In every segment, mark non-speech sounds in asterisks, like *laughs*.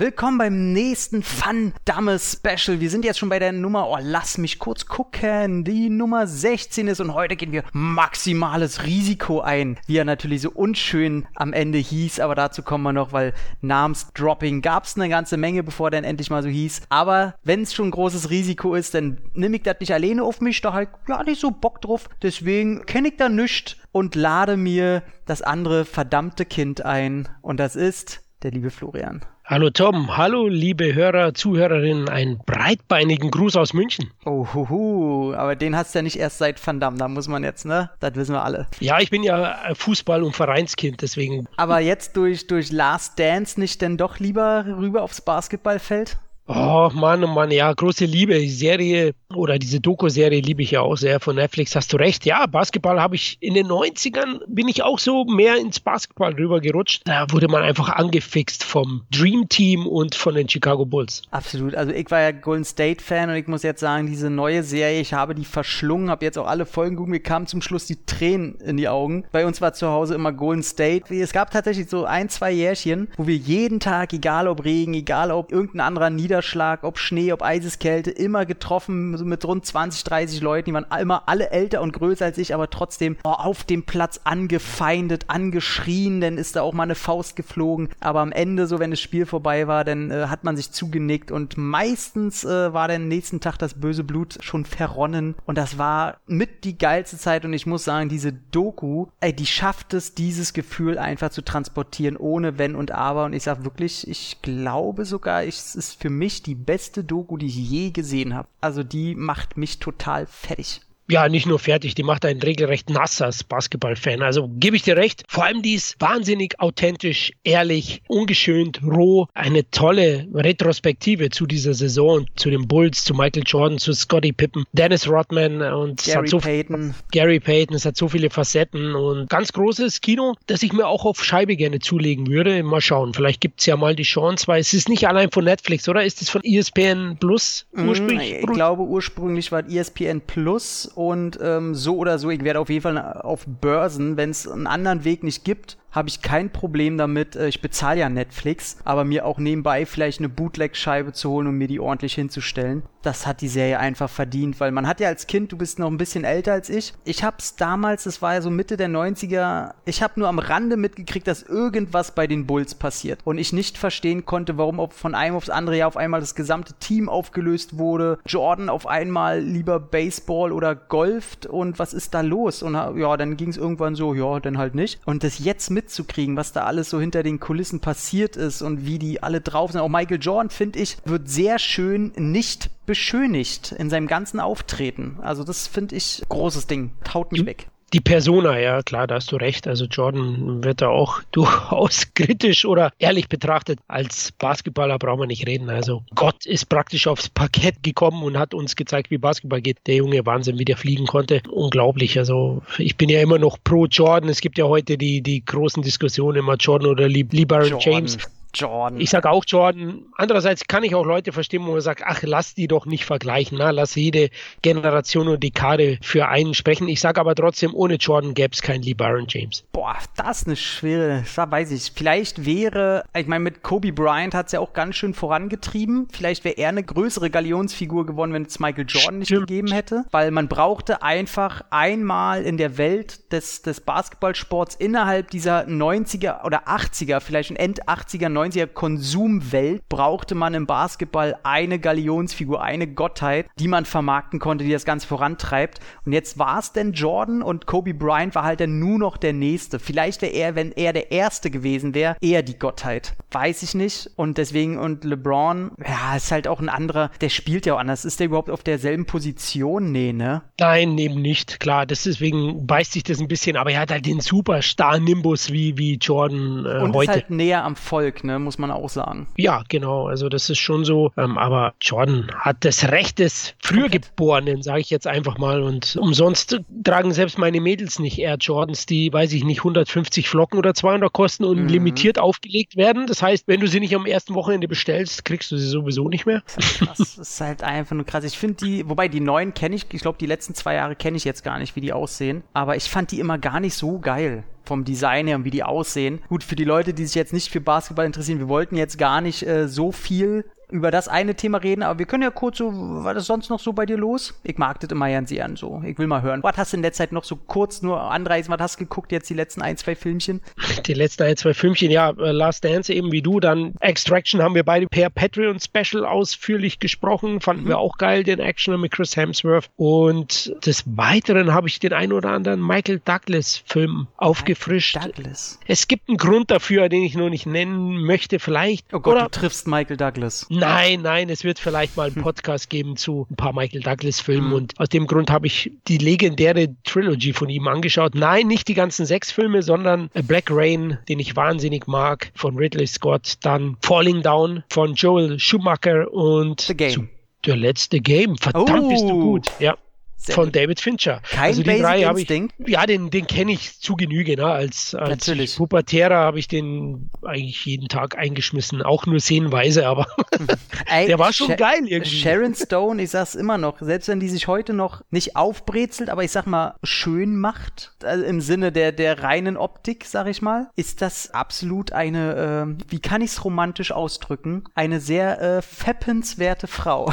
Willkommen beim nächsten Fun Damme Special. Wir sind jetzt schon bei der Nummer, oh, lass mich kurz gucken, die Nummer 16 ist und heute gehen wir maximales Risiko ein. Wie er natürlich so unschön am Ende hieß, aber dazu kommen wir noch, weil Namensdropping gab es eine ganze Menge, bevor der endlich mal so hieß. Aber wenn es schon großes Risiko ist, dann nimm ich das nicht alleine auf mich, da halt gar nicht so Bock drauf. Deswegen kenne ich da nichts und lade mir das andere verdammte Kind ein und das ist der liebe Florian. Hallo Tom, hallo liebe Hörer, Zuhörerinnen, einen breitbeinigen Gruß aus München. Oh, huhu, aber den hast du ja nicht erst seit Van Damme, da muss man jetzt, ne? Das wissen wir alle. Ja, ich bin ja Fußball- und Vereinskind, deswegen. Aber jetzt durch, durch Last Dance nicht denn doch lieber rüber aufs Basketballfeld? Oh Mann, oh Mann, ja, große Liebe. Die Serie oder diese Doku-Serie liebe ich ja auch sehr von Netflix. Hast du recht. Ja, Basketball habe ich in den 90ern, bin ich auch so mehr ins Basketball rübergerutscht. Da wurde man einfach angefixt vom Dream Team und von den Chicago Bulls. Absolut. Also ich war ja Golden State-Fan und ich muss jetzt sagen, diese neue Serie, ich habe die verschlungen, habe jetzt auch alle Folgen geguckt. Mir kamen zum Schluss die Tränen in die Augen. Bei uns war zu Hause immer Golden State. Es gab tatsächlich so ein, zwei Jährchen, wo wir jeden Tag, egal ob Regen, egal ob irgendein anderer Nieder Niederschlag, ob Schnee, ob Eiseskälte, immer getroffen mit rund 20, 30 Leuten. Die waren immer alle älter und größer als ich, aber trotzdem oh, auf dem Platz angefeindet, angeschrien, dann ist da auch mal eine Faust geflogen. Aber am Ende, so wenn das Spiel vorbei war, dann äh, hat man sich zugenickt und meistens äh, war dann nächsten Tag das böse Blut schon verronnen und das war mit die geilste Zeit und ich muss sagen, diese Doku, ey, die schafft es, dieses Gefühl einfach zu transportieren, ohne Wenn und Aber und ich sag wirklich, ich glaube sogar, ich, es ist für mich mich die beste Doku, die ich je gesehen habe. Also die macht mich total fertig ja, nicht nur fertig, die macht einen regelrecht nass als Basketballfan. Also gebe ich dir recht. Vor allem die ist wahnsinnig authentisch, ehrlich, ungeschönt, roh. Eine tolle Retrospektive zu dieser Saison zu den Bulls, zu Michael Jordan, zu Scottie Pippen, Dennis Rodman und Gary so Payton. Gary Payton. Es hat so viele Facetten und ganz großes Kino, das ich mir auch auf Scheibe gerne zulegen würde. Mal schauen, vielleicht gibt es ja mal die Chance, weil es ist nicht allein von Netflix, oder? Ist es von ESPN Plus mm, ursprünglich? Ich glaube, ursprünglich war ESPN Plus und ähm, so oder so, ich werde auf jeden Fall auf Börsen, wenn es einen anderen Weg nicht gibt, habe ich kein Problem damit. Äh, ich bezahle ja Netflix, aber mir auch nebenbei vielleicht eine Bootleg-Scheibe zu holen und mir die ordentlich hinzustellen. Das hat die Serie einfach verdient, weil man hat ja als Kind, du bist noch ein bisschen älter als ich. Ich hab's damals, das war ja so Mitte der 90er, ich habe nur am Rande mitgekriegt, dass irgendwas bei den Bulls passiert und ich nicht verstehen konnte, warum von einem aufs andere Jahr auf einmal das gesamte Team aufgelöst wurde. Jordan auf einmal lieber Baseball oder golft und was ist da los? Und ja, dann ging es irgendwann so, ja, dann halt nicht. Und das jetzt mitzukriegen, was da alles so hinter den Kulissen passiert ist und wie die alle drauf sind. Auch Michael Jordan, finde ich, wird sehr schön nicht beschönigt in seinem ganzen Auftreten. Also das finde ich großes Ding. Taut mich weg. Die Persona, ja klar, da hast du recht. Also Jordan wird da auch *laughs* durchaus kritisch oder ehrlich betrachtet. Als Basketballer brauchen wir nicht reden. Also Gott ist praktisch aufs Parkett gekommen und hat uns gezeigt, wie Basketball geht. Der Junge Wahnsinn, wie der fliegen konnte. Unglaublich. Also ich bin ja immer noch pro Jordan. Es gibt ja heute die, die großen Diskussionen immer Jordan oder LeBron James. Jordan. Ich sage auch Jordan. Andererseits kann ich auch Leute verstehen, wo man sagt, ach, lass die doch nicht vergleichen. Na, lass jede Generation und Dekade für einen sprechen. Ich sage aber trotzdem, ohne Jordan gäbe es keinen LeBaron James. Boah, das ist eine schwere, da weiß ich. Vielleicht wäre, ich meine, mit Kobe Bryant hat es ja auch ganz schön vorangetrieben. Vielleicht wäre er eine größere Galionsfigur geworden, wenn es Michael Jordan nicht gegeben hätte. Weil man brauchte einfach einmal in der Welt des, des Basketballsports innerhalb dieser 90er oder 80er, vielleicht ein End 80er, 90er Konsumwelt brauchte man im Basketball eine Galionsfigur, eine Gottheit, die man vermarkten konnte, die das Ganze vorantreibt. Und jetzt war es denn Jordan und Kobe Bryant war halt dann nur noch der Nächste. Vielleicht wäre er, wenn er der Erste gewesen wäre, eher die Gottheit. Weiß ich nicht. Und deswegen, und LeBron, ja, ist halt auch ein anderer, der spielt ja auch anders. Ist der überhaupt auf derselben Position? Nee, ne? Nein, eben nicht. Klar, deswegen beißt sich das ein bisschen, aber er hat halt den Superstar-Nimbus wie, wie Jordan äh, und heute. ist halt näher am Volk, ne, muss man auch sagen. Ja, genau. Also das ist schon so. Ähm, aber Jordan hat das Recht des Frühgeborenen, sage ich jetzt einfach mal. Und umsonst tragen selbst meine Mädels nicht Air Jordans, die, weiß ich nicht, 150 Flocken oder 200 kosten und mhm. limitiert aufgelegt werden. Das heißt, wenn du sie nicht am ersten Wochenende bestellst, kriegst du sie sowieso nicht mehr. Das ist halt einfach nur krass. Ich finde die, wobei die neuen kenne ich, ich glaube, die letzten zwei Jahre kenne ich jetzt gar nicht, wie die aussehen. Aber ich fand die immer gar nicht so geil vom Design her und wie die aussehen. Gut, für die Leute, die sich jetzt nicht für Basketball interessieren, wir wollten jetzt gar nicht äh, so viel über das eine Thema reden, aber wir können ja kurz so, was ist sonst noch so bei dir los? Ich mag das immer ganz gern so. Ich will mal hören. Was hast du in der Zeit noch so kurz nur anreißen? Was hast du geguckt jetzt die letzten ein, zwei Filmchen? Die letzten ein, zwei Filmchen, ja, äh, Last Dance eben wie du, dann Extraction haben wir beide per Patreon Special ausführlich gesprochen, fanden mhm. wir auch geil, den Action mit Chris Hemsworth und des Weiteren habe ich den ein oder anderen Michael Douglas Film aufgefrischt. Michael Douglas. Es gibt einen Grund dafür, den ich nur nicht nennen möchte, vielleicht. Oh Gott, oder, du triffst Michael Douglas. Nein, nein, es wird vielleicht mal einen hm. Podcast geben zu ein paar Michael Douglas-Filmen mhm. und aus dem Grund habe ich die legendäre Trilogy von ihm angeschaut. Nein, nicht die ganzen sechs Filme, sondern Black Rain, den ich wahnsinnig mag, von Ridley Scott, dann Falling Down von Joel Schumacher und The Game. der letzte Game. Verdammt oh. bist du oh. gut. Ja. Sehr von gut. David Fincher. Kein also die drei habe ich, ja, den, den kenne ich zu Genüge. Ne? Als, als Natürlich. Pubertärer habe ich den eigentlich jeden Tag eingeschmissen, auch nur sehenweise, aber *laughs* Ey, *laughs* der war schon Sh geil irgendwie. Sharon *laughs* Stone, ich sag's immer noch, selbst wenn die sich heute noch nicht aufbrezelt, aber ich sag mal schön macht, also im Sinne der, der reinen Optik, sag ich mal, ist das absolut eine, äh, wie kann ich's romantisch ausdrücken, eine sehr äh, feppenswerte Frau.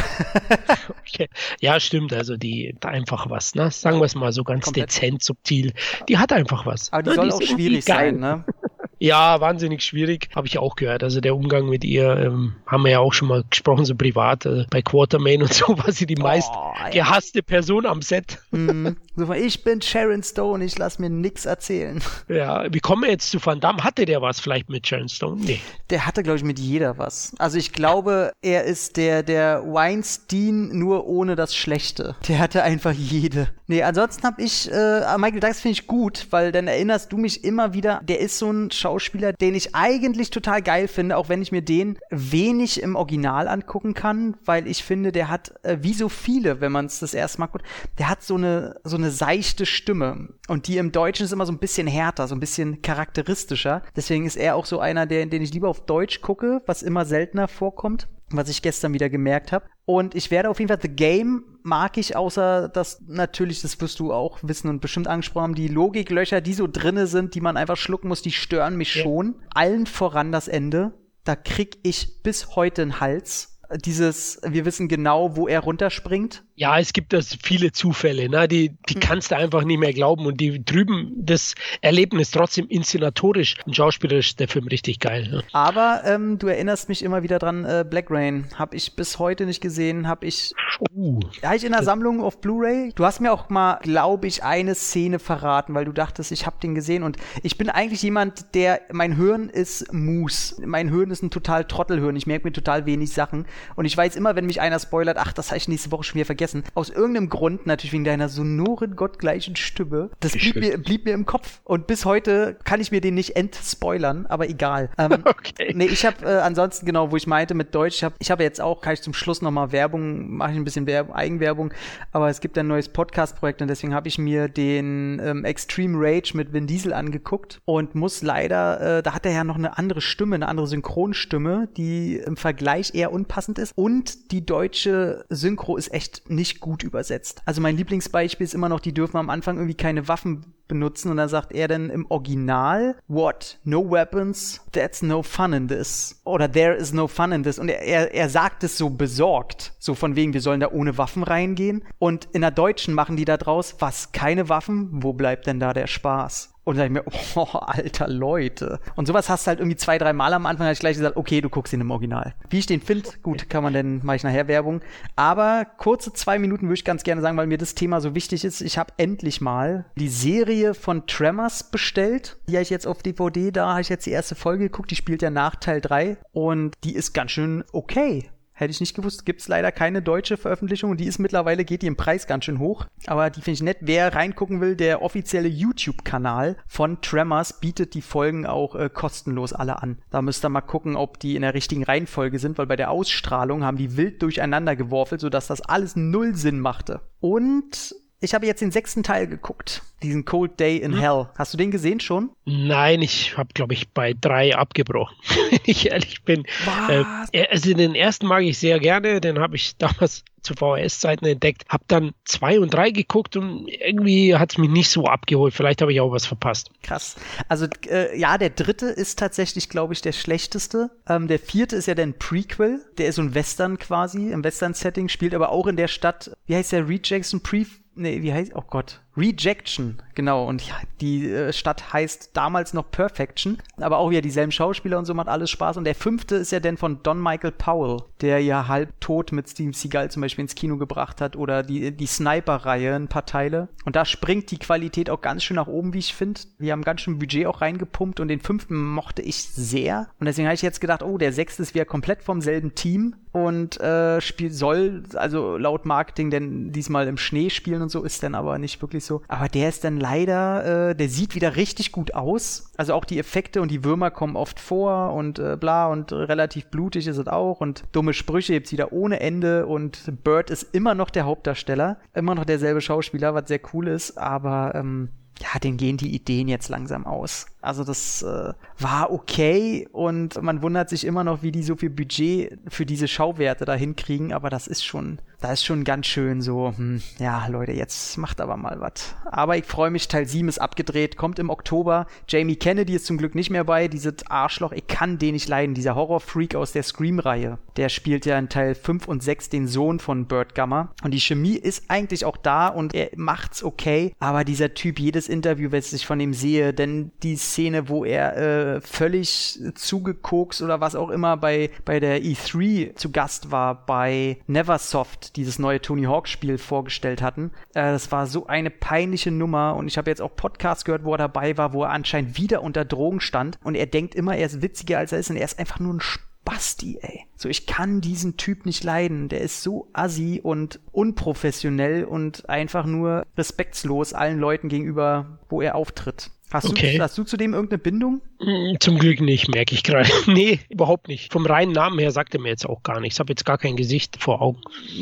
okay. Ja, stimmt, also die einfach was, ne? Sagen wir es mal so ganz Komplett. dezent, subtil. Die hat einfach was. Aber die ne? soll die auch schwierig sein, ne? *laughs* Ja, wahnsinnig schwierig, habe ich auch gehört. Also der Umgang mit ihr ähm, haben wir ja auch schon mal gesprochen, so privat äh, bei Quartermain *laughs* und so, war sie die oh, meist ja. gehasste Person am Set. *laughs* So, ich bin Sharon Stone, ich lasse mir nichts erzählen. Ja, wie kommen wir jetzt zu Van Damme? Hatte der was vielleicht mit Sharon Stone? Nee. Der hatte, glaube ich, mit jeder was. Also ich glaube, er ist der, der Weinstein nur ohne das Schlechte. Der hatte einfach jede. Nee, ansonsten habe ich, äh, Michael Douglas finde ich gut, weil dann erinnerst du mich immer wieder, der ist so ein Schauspieler, den ich eigentlich total geil finde, auch wenn ich mir den wenig im Original angucken kann, weil ich finde, der hat, äh, wie so viele, wenn man es das erste Mal guckt, der hat so eine, so eine seichte Stimme. Und die im Deutschen ist immer so ein bisschen härter, so ein bisschen charakteristischer. Deswegen ist er auch so einer, der, den ich lieber auf Deutsch gucke, was immer seltener vorkommt was ich gestern wieder gemerkt habe. Und ich werde auf jeden Fall The Game mag ich, außer dass natürlich, das wirst du auch wissen und bestimmt angesprochen haben, die Logiklöcher, die so drinne sind, die man einfach schlucken muss, die stören mich ja. schon. Allen voran das Ende. Da krieg ich bis heute einen Hals. Dieses, wir wissen genau, wo er runterspringt ja, es gibt das viele Zufälle, ne? die, die hm. kannst du einfach nicht mehr glauben und die drüben das Erlebnis trotzdem inszenatorisch und schauspielerisch ist der Film richtig geil. Ne? Aber ähm, du erinnerst mich immer wieder dran, äh, Black Rain habe ich bis heute nicht gesehen, habe ich, uh, habe ich in der Sammlung auf Blu-ray. Du hast mir auch mal, glaube ich, eine Szene verraten, weil du dachtest, ich habe den gesehen und ich bin eigentlich jemand, der, mein Hirn ist Mus. Mein Hirn ist ein total Trottelhirn. Ich merke mir total wenig Sachen und ich weiß immer, wenn mich einer spoilert, ach, das habe ich nächste Woche schon wieder vergessen. Aus irgendeinem Grund, natürlich wegen deiner sonoren, gottgleichen Stimme, das blieb mir, blieb mir, im Kopf. Und bis heute kann ich mir den nicht entspoilern, aber egal. *laughs* Ähm, okay. Nee, ich habe äh, ansonsten, genau, wo ich meinte mit Deutsch, ich habe ich hab jetzt auch, kann ich zum Schluss nochmal Werbung, mache ich ein bisschen Werb Eigenwerbung, aber es gibt ein neues Podcast-Projekt und deswegen habe ich mir den ähm, Extreme Rage mit Vin Diesel angeguckt und muss leider, äh, da hat er ja noch eine andere Stimme, eine andere Synchronstimme, die im Vergleich eher unpassend ist und die deutsche Synchro ist echt nicht gut übersetzt. Also mein Lieblingsbeispiel ist immer noch, die dürfen am Anfang irgendwie keine Waffen benutzen und dann sagt er dann im Original, what? No weapons? That's no fun in this. Oder there is no fun in this. Und er, er, er sagt es so besorgt. So von wegen, wir sollen da ohne Waffen reingehen. Und in der Deutschen machen die da draus, was? Keine Waffen? Wo bleibt denn da der Spaß? Und dann sag ich mir, *laughs* oh, alter Leute. Und sowas hast du halt irgendwie zwei, drei Mal am Anfang, habe ich gleich gesagt, okay, du guckst ihn im Original. Wie ich den finde, gut, kann man denn, mache ich nachher Werbung. Aber kurze zwei Minuten würde ich ganz gerne sagen, weil mir das Thema so wichtig ist. Ich habe endlich mal die Serie von Tremors bestellt. Die habe ich jetzt auf DVD, da habe ich jetzt die erste Folge geguckt, die spielt ja nach Teil 3 und die ist ganz schön okay Hätte ich nicht gewusst. Gibt es leider keine deutsche Veröffentlichung. Die ist mittlerweile, geht die im Preis ganz schön hoch. Aber die finde ich nett. Wer reingucken will, der offizielle YouTube-Kanal von Tremors bietet die Folgen auch äh, kostenlos alle an. Da müsst ihr mal gucken, ob die in der richtigen Reihenfolge sind, weil bei der Ausstrahlung haben die wild durcheinander geworfelt, sodass das alles null Sinn machte. Und ich habe jetzt den sechsten Teil geguckt, diesen Cold Day in hm. Hell. Hast du den gesehen schon? Nein, ich habe, glaube ich, bei drei abgebrochen, *laughs* wenn ich ehrlich bin. Was? Äh, also den ersten mag ich sehr gerne, den habe ich damals zu VHS-Zeiten entdeckt, habe dann zwei und drei geguckt und irgendwie hat es mich nicht so abgeholt. Vielleicht habe ich auch was verpasst. Krass. Also äh, ja, der dritte ist tatsächlich, glaube ich, der schlechteste. Ähm, der vierte ist ja der Prequel. Der ist so ein Western quasi, im Western-Setting, spielt aber auch in der Stadt, wie heißt der, Reed Jackson Pre nee, wie heißt, oh Gott, Rejection, genau. Und ja, die äh, Stadt heißt damals noch Perfection, aber auch wieder dieselben Schauspieler und so macht alles Spaß. Und der fünfte ist ja dann von Don Michael Powell, der ja halb tot mit Steve Seagal zum Beispiel ins Kino gebracht hat oder die, die Sniper-Reihe, ein paar Teile. Und da springt die Qualität auch ganz schön nach oben, wie ich finde. Wir haben ganz schön Budget auch reingepumpt und den fünften mochte ich sehr. Und deswegen habe ich jetzt gedacht, oh, der sechste ist wieder komplett vom selben Team und äh, spielt soll, also laut Marketing, denn diesmal im Schnee spielen und so ist dann aber nicht wirklich so. Aber der ist dann leider, äh, der sieht wieder richtig gut aus. Also auch die Effekte und die Würmer kommen oft vor und äh, bla und relativ blutig ist es auch und dumme Sprüche gibt's wieder ohne Ende und Bird ist immer noch der Hauptdarsteller, immer noch derselbe Schauspieler, was sehr cool ist, aber ähm, ja, denen gehen die Ideen jetzt langsam aus. Also das äh, war okay und man wundert sich immer noch, wie die so viel Budget für diese Schauwerte da hinkriegen, aber das ist schon, da ist schon ganz schön so, hm, ja Leute, jetzt macht aber mal was. Aber ich freue mich, Teil 7 ist abgedreht, kommt im Oktober. Jamie Kennedy ist zum Glück nicht mehr bei, dieses Arschloch, ich kann den nicht leiden, dieser Horrorfreak aus der Scream-Reihe. Der spielt ja in Teil 5 und 6 den Sohn von Burt Gummer und die Chemie ist eigentlich auch da und er macht's okay, aber dieser Typ, jedes Interview, was ich von ihm sehe, denn die Szene, wo er äh, völlig zugekokst oder was auch immer bei, bei der E3 zu Gast war, bei Neversoft, dieses neue Tony Hawk Spiel vorgestellt hatten. Äh, das war so eine peinliche Nummer und ich habe jetzt auch Podcasts gehört, wo er dabei war, wo er anscheinend wieder unter Drogen stand und er denkt immer, er ist witziger als er ist und er ist einfach nur ein Basti, ey. So, ich kann diesen Typ nicht leiden. Der ist so assi und unprofessionell und einfach nur respektslos allen Leuten gegenüber, wo er auftritt. Hast, okay. du, hast du zu dem irgendeine Bindung? Mm, zum Glück nicht, merke ich gerade. *laughs* nee, überhaupt nicht. Vom reinen Namen her sagt er mir jetzt auch gar nichts. Ich habe jetzt gar kein Gesicht vor Augen.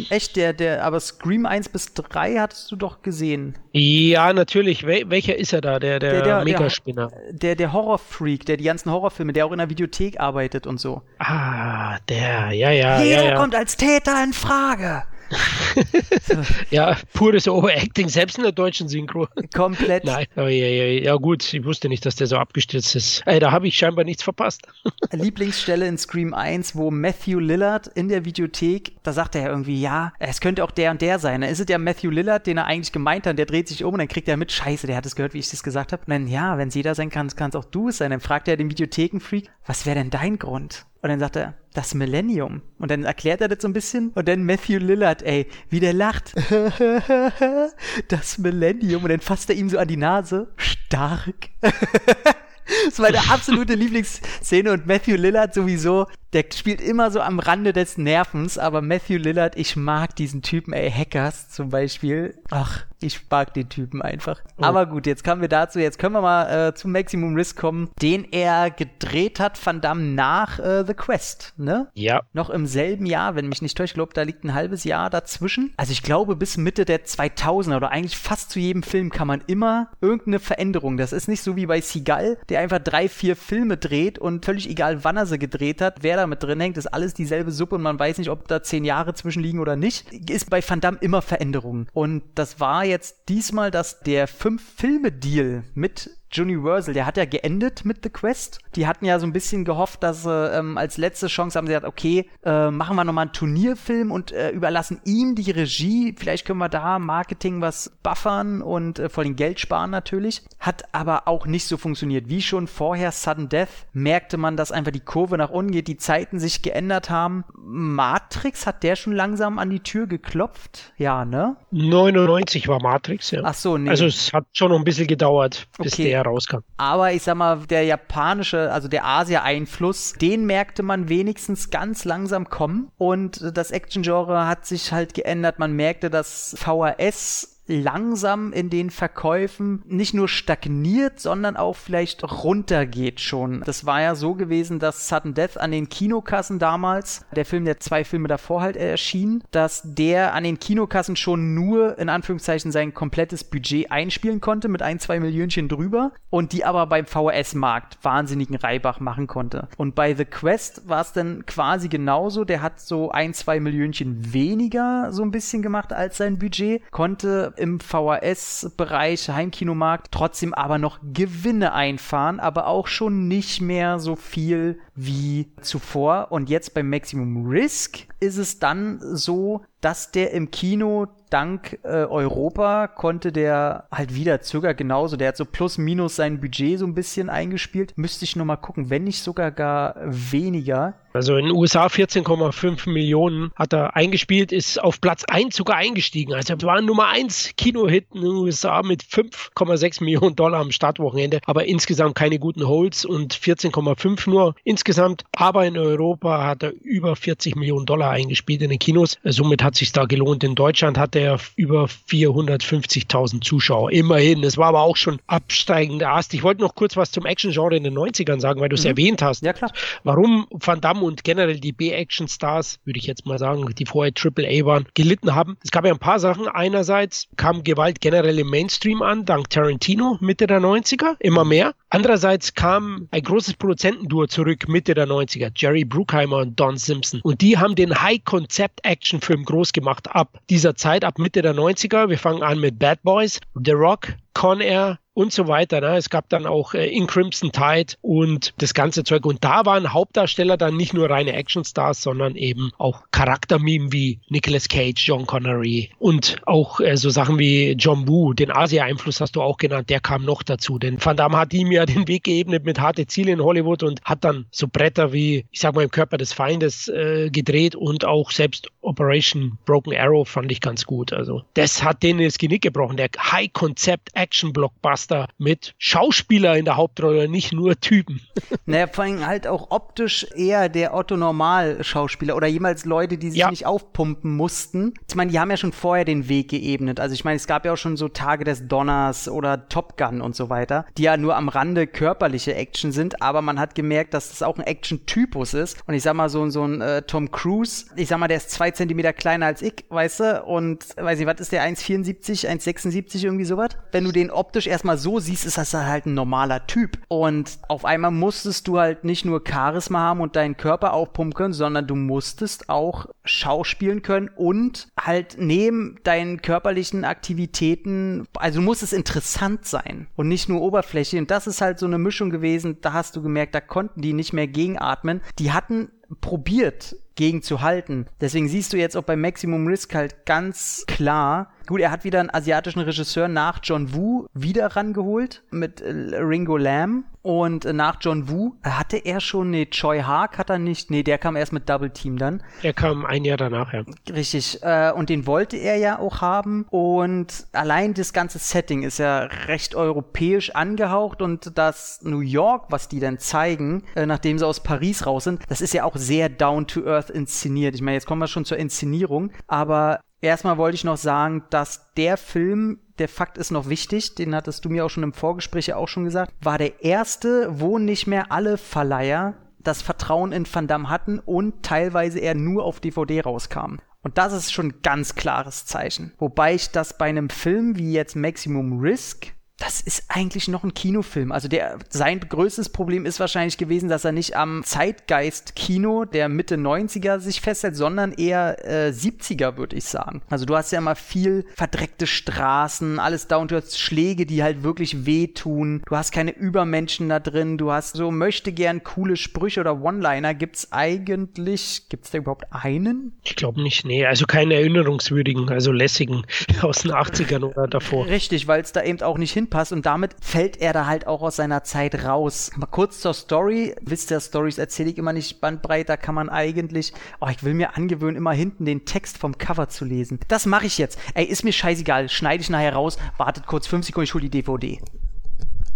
Echt, der, der, aber Scream 1 bis 3 hattest du doch gesehen. Ja, natürlich. Wel welcher ist er da, der, der, der, der Megaspinner? Der, der Horrorfreak, der die ganzen Horrorfilme, der auch in der Videothek arbeitet und so. Ah, der, ja, ja. Jeder ja, ja. kommt als Täter in Frage. *laughs* ja, pures Overacting, selbst in der deutschen Synchro. Komplett. Nein, ja, ja, ja, gut, ich wusste nicht, dass der so abgestürzt ist. Ey, da habe ich scheinbar nichts verpasst. *laughs* Lieblingsstelle in Scream 1, wo Matthew Lillard in der Videothek, da sagt er ja irgendwie, ja, es könnte auch der und der sein. Dann ist es ja Matthew Lillard, den er eigentlich gemeint hat, der dreht sich um und dann kriegt er mit, scheiße, der hat es gehört, wie ich das gesagt habe. Und dann, ja, wenn es jeder sein kann, kann es auch du sein. Dann fragt er den Videothekenfreak, was wäre denn dein Grund? Und dann sagt er, das Millennium. Und dann erklärt er das so ein bisschen. Und dann Matthew Lillard, ey, wie der lacht. *laughs* das Millennium. Und dann fasst er ihm so an die Nase. Stark. *laughs* das war meine absolute Lieblingsszene und Matthew Lillard sowieso, der spielt immer so am Rande des Nervens, aber Matthew Lillard, ich mag diesen Typen, ey, Hackers zum Beispiel. Ach, ich mag den Typen einfach. Oh. Aber gut, jetzt kommen wir dazu. Jetzt können wir mal äh, zu Maximum Risk kommen, den er gedreht hat, Van Damme nach äh, The Quest, ne? Ja. Noch im selben Jahr, wenn mich nicht täuscht, ich glaube, da liegt ein halbes Jahr dazwischen. Also ich glaube, bis Mitte der 2000er oder eigentlich fast zu jedem Film kann man immer irgendeine Veränderung. Das ist nicht so wie bei Seagal, der einfach drei, vier Filme dreht und völlig egal, wann er sie gedreht hat, wer da mit drin hängt, ist alles dieselbe Suppe und man weiß nicht, ob da zehn Jahre zwischenliegen oder nicht. Ist bei Van Damme immer Veränderungen. Und das war jetzt diesmal, dass der Fünf-Filme-Deal mit Universal, der hat ja geendet mit The Quest. Die hatten ja so ein bisschen gehofft, dass sie ähm, als letzte Chance haben sie gesagt, okay, äh, machen wir nochmal einen Turnierfilm und äh, überlassen ihm die Regie. Vielleicht können wir da Marketing was buffern und äh, vor allem Geld sparen natürlich. Hat aber auch nicht so funktioniert. Wie schon vorher Sudden Death merkte man, dass einfach die Kurve nach unten geht, die Zeiten sich geändert haben. Matrix hat der schon langsam an die Tür geklopft? Ja, ne? 99 war Matrix, ja. Ach so, nee. Also es hat schon noch ein bisschen gedauert, bis okay. der rauskam. Aber ich sag mal, der japanische, also der Asia-Einfluss, den merkte man wenigstens ganz langsam kommen. Und das Action-Genre hat sich halt geändert. Man merkte, dass VHS langsam in den Verkäufen nicht nur stagniert, sondern auch vielleicht runtergeht schon. Das war ja so gewesen, dass Sudden Death an den Kinokassen damals, der Film, der zwei Filme davor halt erschien, dass der an den Kinokassen schon nur in Anführungszeichen sein komplettes Budget einspielen konnte mit ein, zwei Millionchen drüber und die aber beim VHS-Markt wahnsinnigen Reibach machen konnte. Und bei The Quest war es dann quasi genauso. Der hat so ein, zwei Millionchen weniger so ein bisschen gemacht als sein Budget, konnte im VHS-Bereich, Heimkinomarkt, trotzdem aber noch Gewinne einfahren, aber auch schon nicht mehr so viel wie zuvor. Und jetzt beim Maximum Risk ist es dann so, dass der im Kino dank äh, Europa konnte der halt wieder zögern genauso. Der hat so plus minus sein Budget so ein bisschen eingespielt. Müsste ich nochmal gucken, wenn nicht sogar gar weniger. Also in den USA 14,5 Millionen hat er eingespielt, ist auf Platz 1 sogar eingestiegen. Also war Nummer 1 Kino-Hit in den USA mit 5,6 Millionen Dollar am Startwochenende, aber insgesamt keine guten Holds und 14,5 nur insgesamt. Aber in Europa hat er über 40 Millionen Dollar eingespielt in den Kinos. Somit hat sich da gelohnt. In Deutschland hat er über 450.000 Zuschauer. Immerhin. Es war aber auch schon absteigender Ast. Ich wollte noch kurz was zum Action-Genre in den 90ern sagen, weil du es mhm. erwähnt hast. Ja, klar. Warum Van Damme und generell die B-Action-Stars, würde ich jetzt mal sagen, die vorher AAA waren, gelitten haben. Es gab ja ein paar Sachen. Einerseits kam Gewalt generell im Mainstream an, dank Tarantino Mitte der 90er, immer mehr. Andererseits kam ein großes Produzentenduo zurück Mitte der 90er, Jerry Bruckheimer und Don Simpson. Und die haben den High-Concept-Action-Film groß gemacht ab dieser Zeit, ab Mitte der 90er. Wir fangen an mit Bad Boys, The Rock, Con Air, und so weiter. Ne? Es gab dann auch äh, In Crimson Tide und das ganze Zeug. Und da waren Hauptdarsteller dann nicht nur reine Actionstars, sondern eben auch Charaktermeme wie Nicolas Cage, John Connery und auch äh, so Sachen wie John Woo. Den Asia-Einfluss hast du auch genannt, der kam noch dazu. Denn Van Damme hat ihm ja *laughs* den Weg geebnet mit harte Ziele in Hollywood und hat dann so Bretter wie, ich sag mal, im Körper des Feindes äh, gedreht und auch selbst Operation Broken Arrow fand ich ganz gut. Also das hat denen das Genick gebrochen. Der High-Concept-Action-Blockbuster Blockbuster mit Schauspieler in der Hauptrolle, nicht nur Typen. *laughs* Naja, vor allem halt auch optisch eher der Otto-Normal-Schauspieler oder jemals Leute, die sich ja. nicht aufpumpen mussten. Ich meine, die haben ja schon vorher den Weg geebnet. Also ich meine, es gab ja auch schon so Tage des Donners oder Top Gun und so weiter, die ja nur am Rande körperliche Action sind, aber man hat gemerkt, dass das auch ein Action-Typus ist. Und ich sag mal, so, so ein äh, Tom Cruise, ich sag mal, der ist zwei Zentimeter kleiner als ich, weißt du? Und weiß ich, was ist der 1,74, 1,76 irgendwie sowas? Wenn du den optisch erstmal mal so siehst, ist das halt ein normaler Typ. Und auf einmal musstest du halt nicht nur Charisma haben und deinen Körper aufpumpen können, sondern du musstest auch schauspielen können und halt neben deinen körperlichen Aktivitäten, also muss es interessant sein und nicht nur Oberfläche. Und das ist halt so eine Mischung gewesen, da hast du gemerkt, da konnten die nicht mehr gegenatmen. Die hatten probiert, gegen zu halten. Deswegen siehst du jetzt auch bei Maximum Risk halt ganz klar, Gut, er hat wieder einen asiatischen Regisseur nach John Woo wieder rangeholt mit äh, Ringo Lam. Und äh, nach John Woo hatte er schon, nee, Choi Haag hat er nicht, nee, der kam erst mit Double Team dann. Er kam ein Jahr danach, ja. Richtig, äh, und den wollte er ja auch haben. Und allein das ganze Setting ist ja recht europäisch angehaucht und das New York, was die dann zeigen, äh, nachdem sie aus Paris raus sind, das ist ja auch sehr down to earth inszeniert. Ich meine, jetzt kommen wir schon zur Inszenierung, aber Erstmal wollte ich noch sagen, dass der Film, der Fakt ist noch wichtig, den hattest du mir auch schon im Vorgespräch auch schon gesagt, war der erste, wo nicht mehr alle Verleiher das Vertrauen in Van Damme hatten und teilweise er nur auf DVD rauskam. Und das ist schon ein ganz klares Zeichen. Wobei ich das bei einem Film wie jetzt Maximum Risk das ist eigentlich noch ein Kinofilm. Also der, sein größtes Problem ist wahrscheinlich gewesen, dass er nicht am Zeitgeist-Kino der Mitte 90er sich festhält, sondern eher äh, 70er, würde ich sagen. Also du hast ja immer viel verdreckte Straßen, alles da und du hast Schläge, die halt wirklich wehtun. Du hast keine Übermenschen da drin. Du hast so möchte gern coole Sprüche oder One-Liner. Gibt's eigentlich, gibt's da überhaupt einen? Ich glaube nicht, nee. Also keine erinnerungswürdigen, also lässigen *laughs* aus den 80ern oder davor. Richtig, weil es da eben auch nicht hin hinpasst und damit fällt er da halt auch aus seiner Zeit raus. Mal kurz zur Story. Wisst ihr, Stories erzähle ich immer nicht bandbreit, da kann man eigentlich, oh, ich will mir angewöhnen, immer hinten den Text vom Cover zu lesen. Das mache ich jetzt. Ey, ist mir scheißegal, schneide ich nachher raus, wartet kurz fünf Sekunden, ich hole die DVD.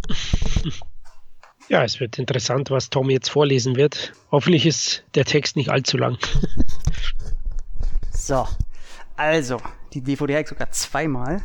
*laughs* Ja, es wird interessant, was Tom jetzt vorlesen wird. Hoffentlich ist der Text nicht allzu lang. *laughs* so, also, die DVD habe ich sogar zweimal.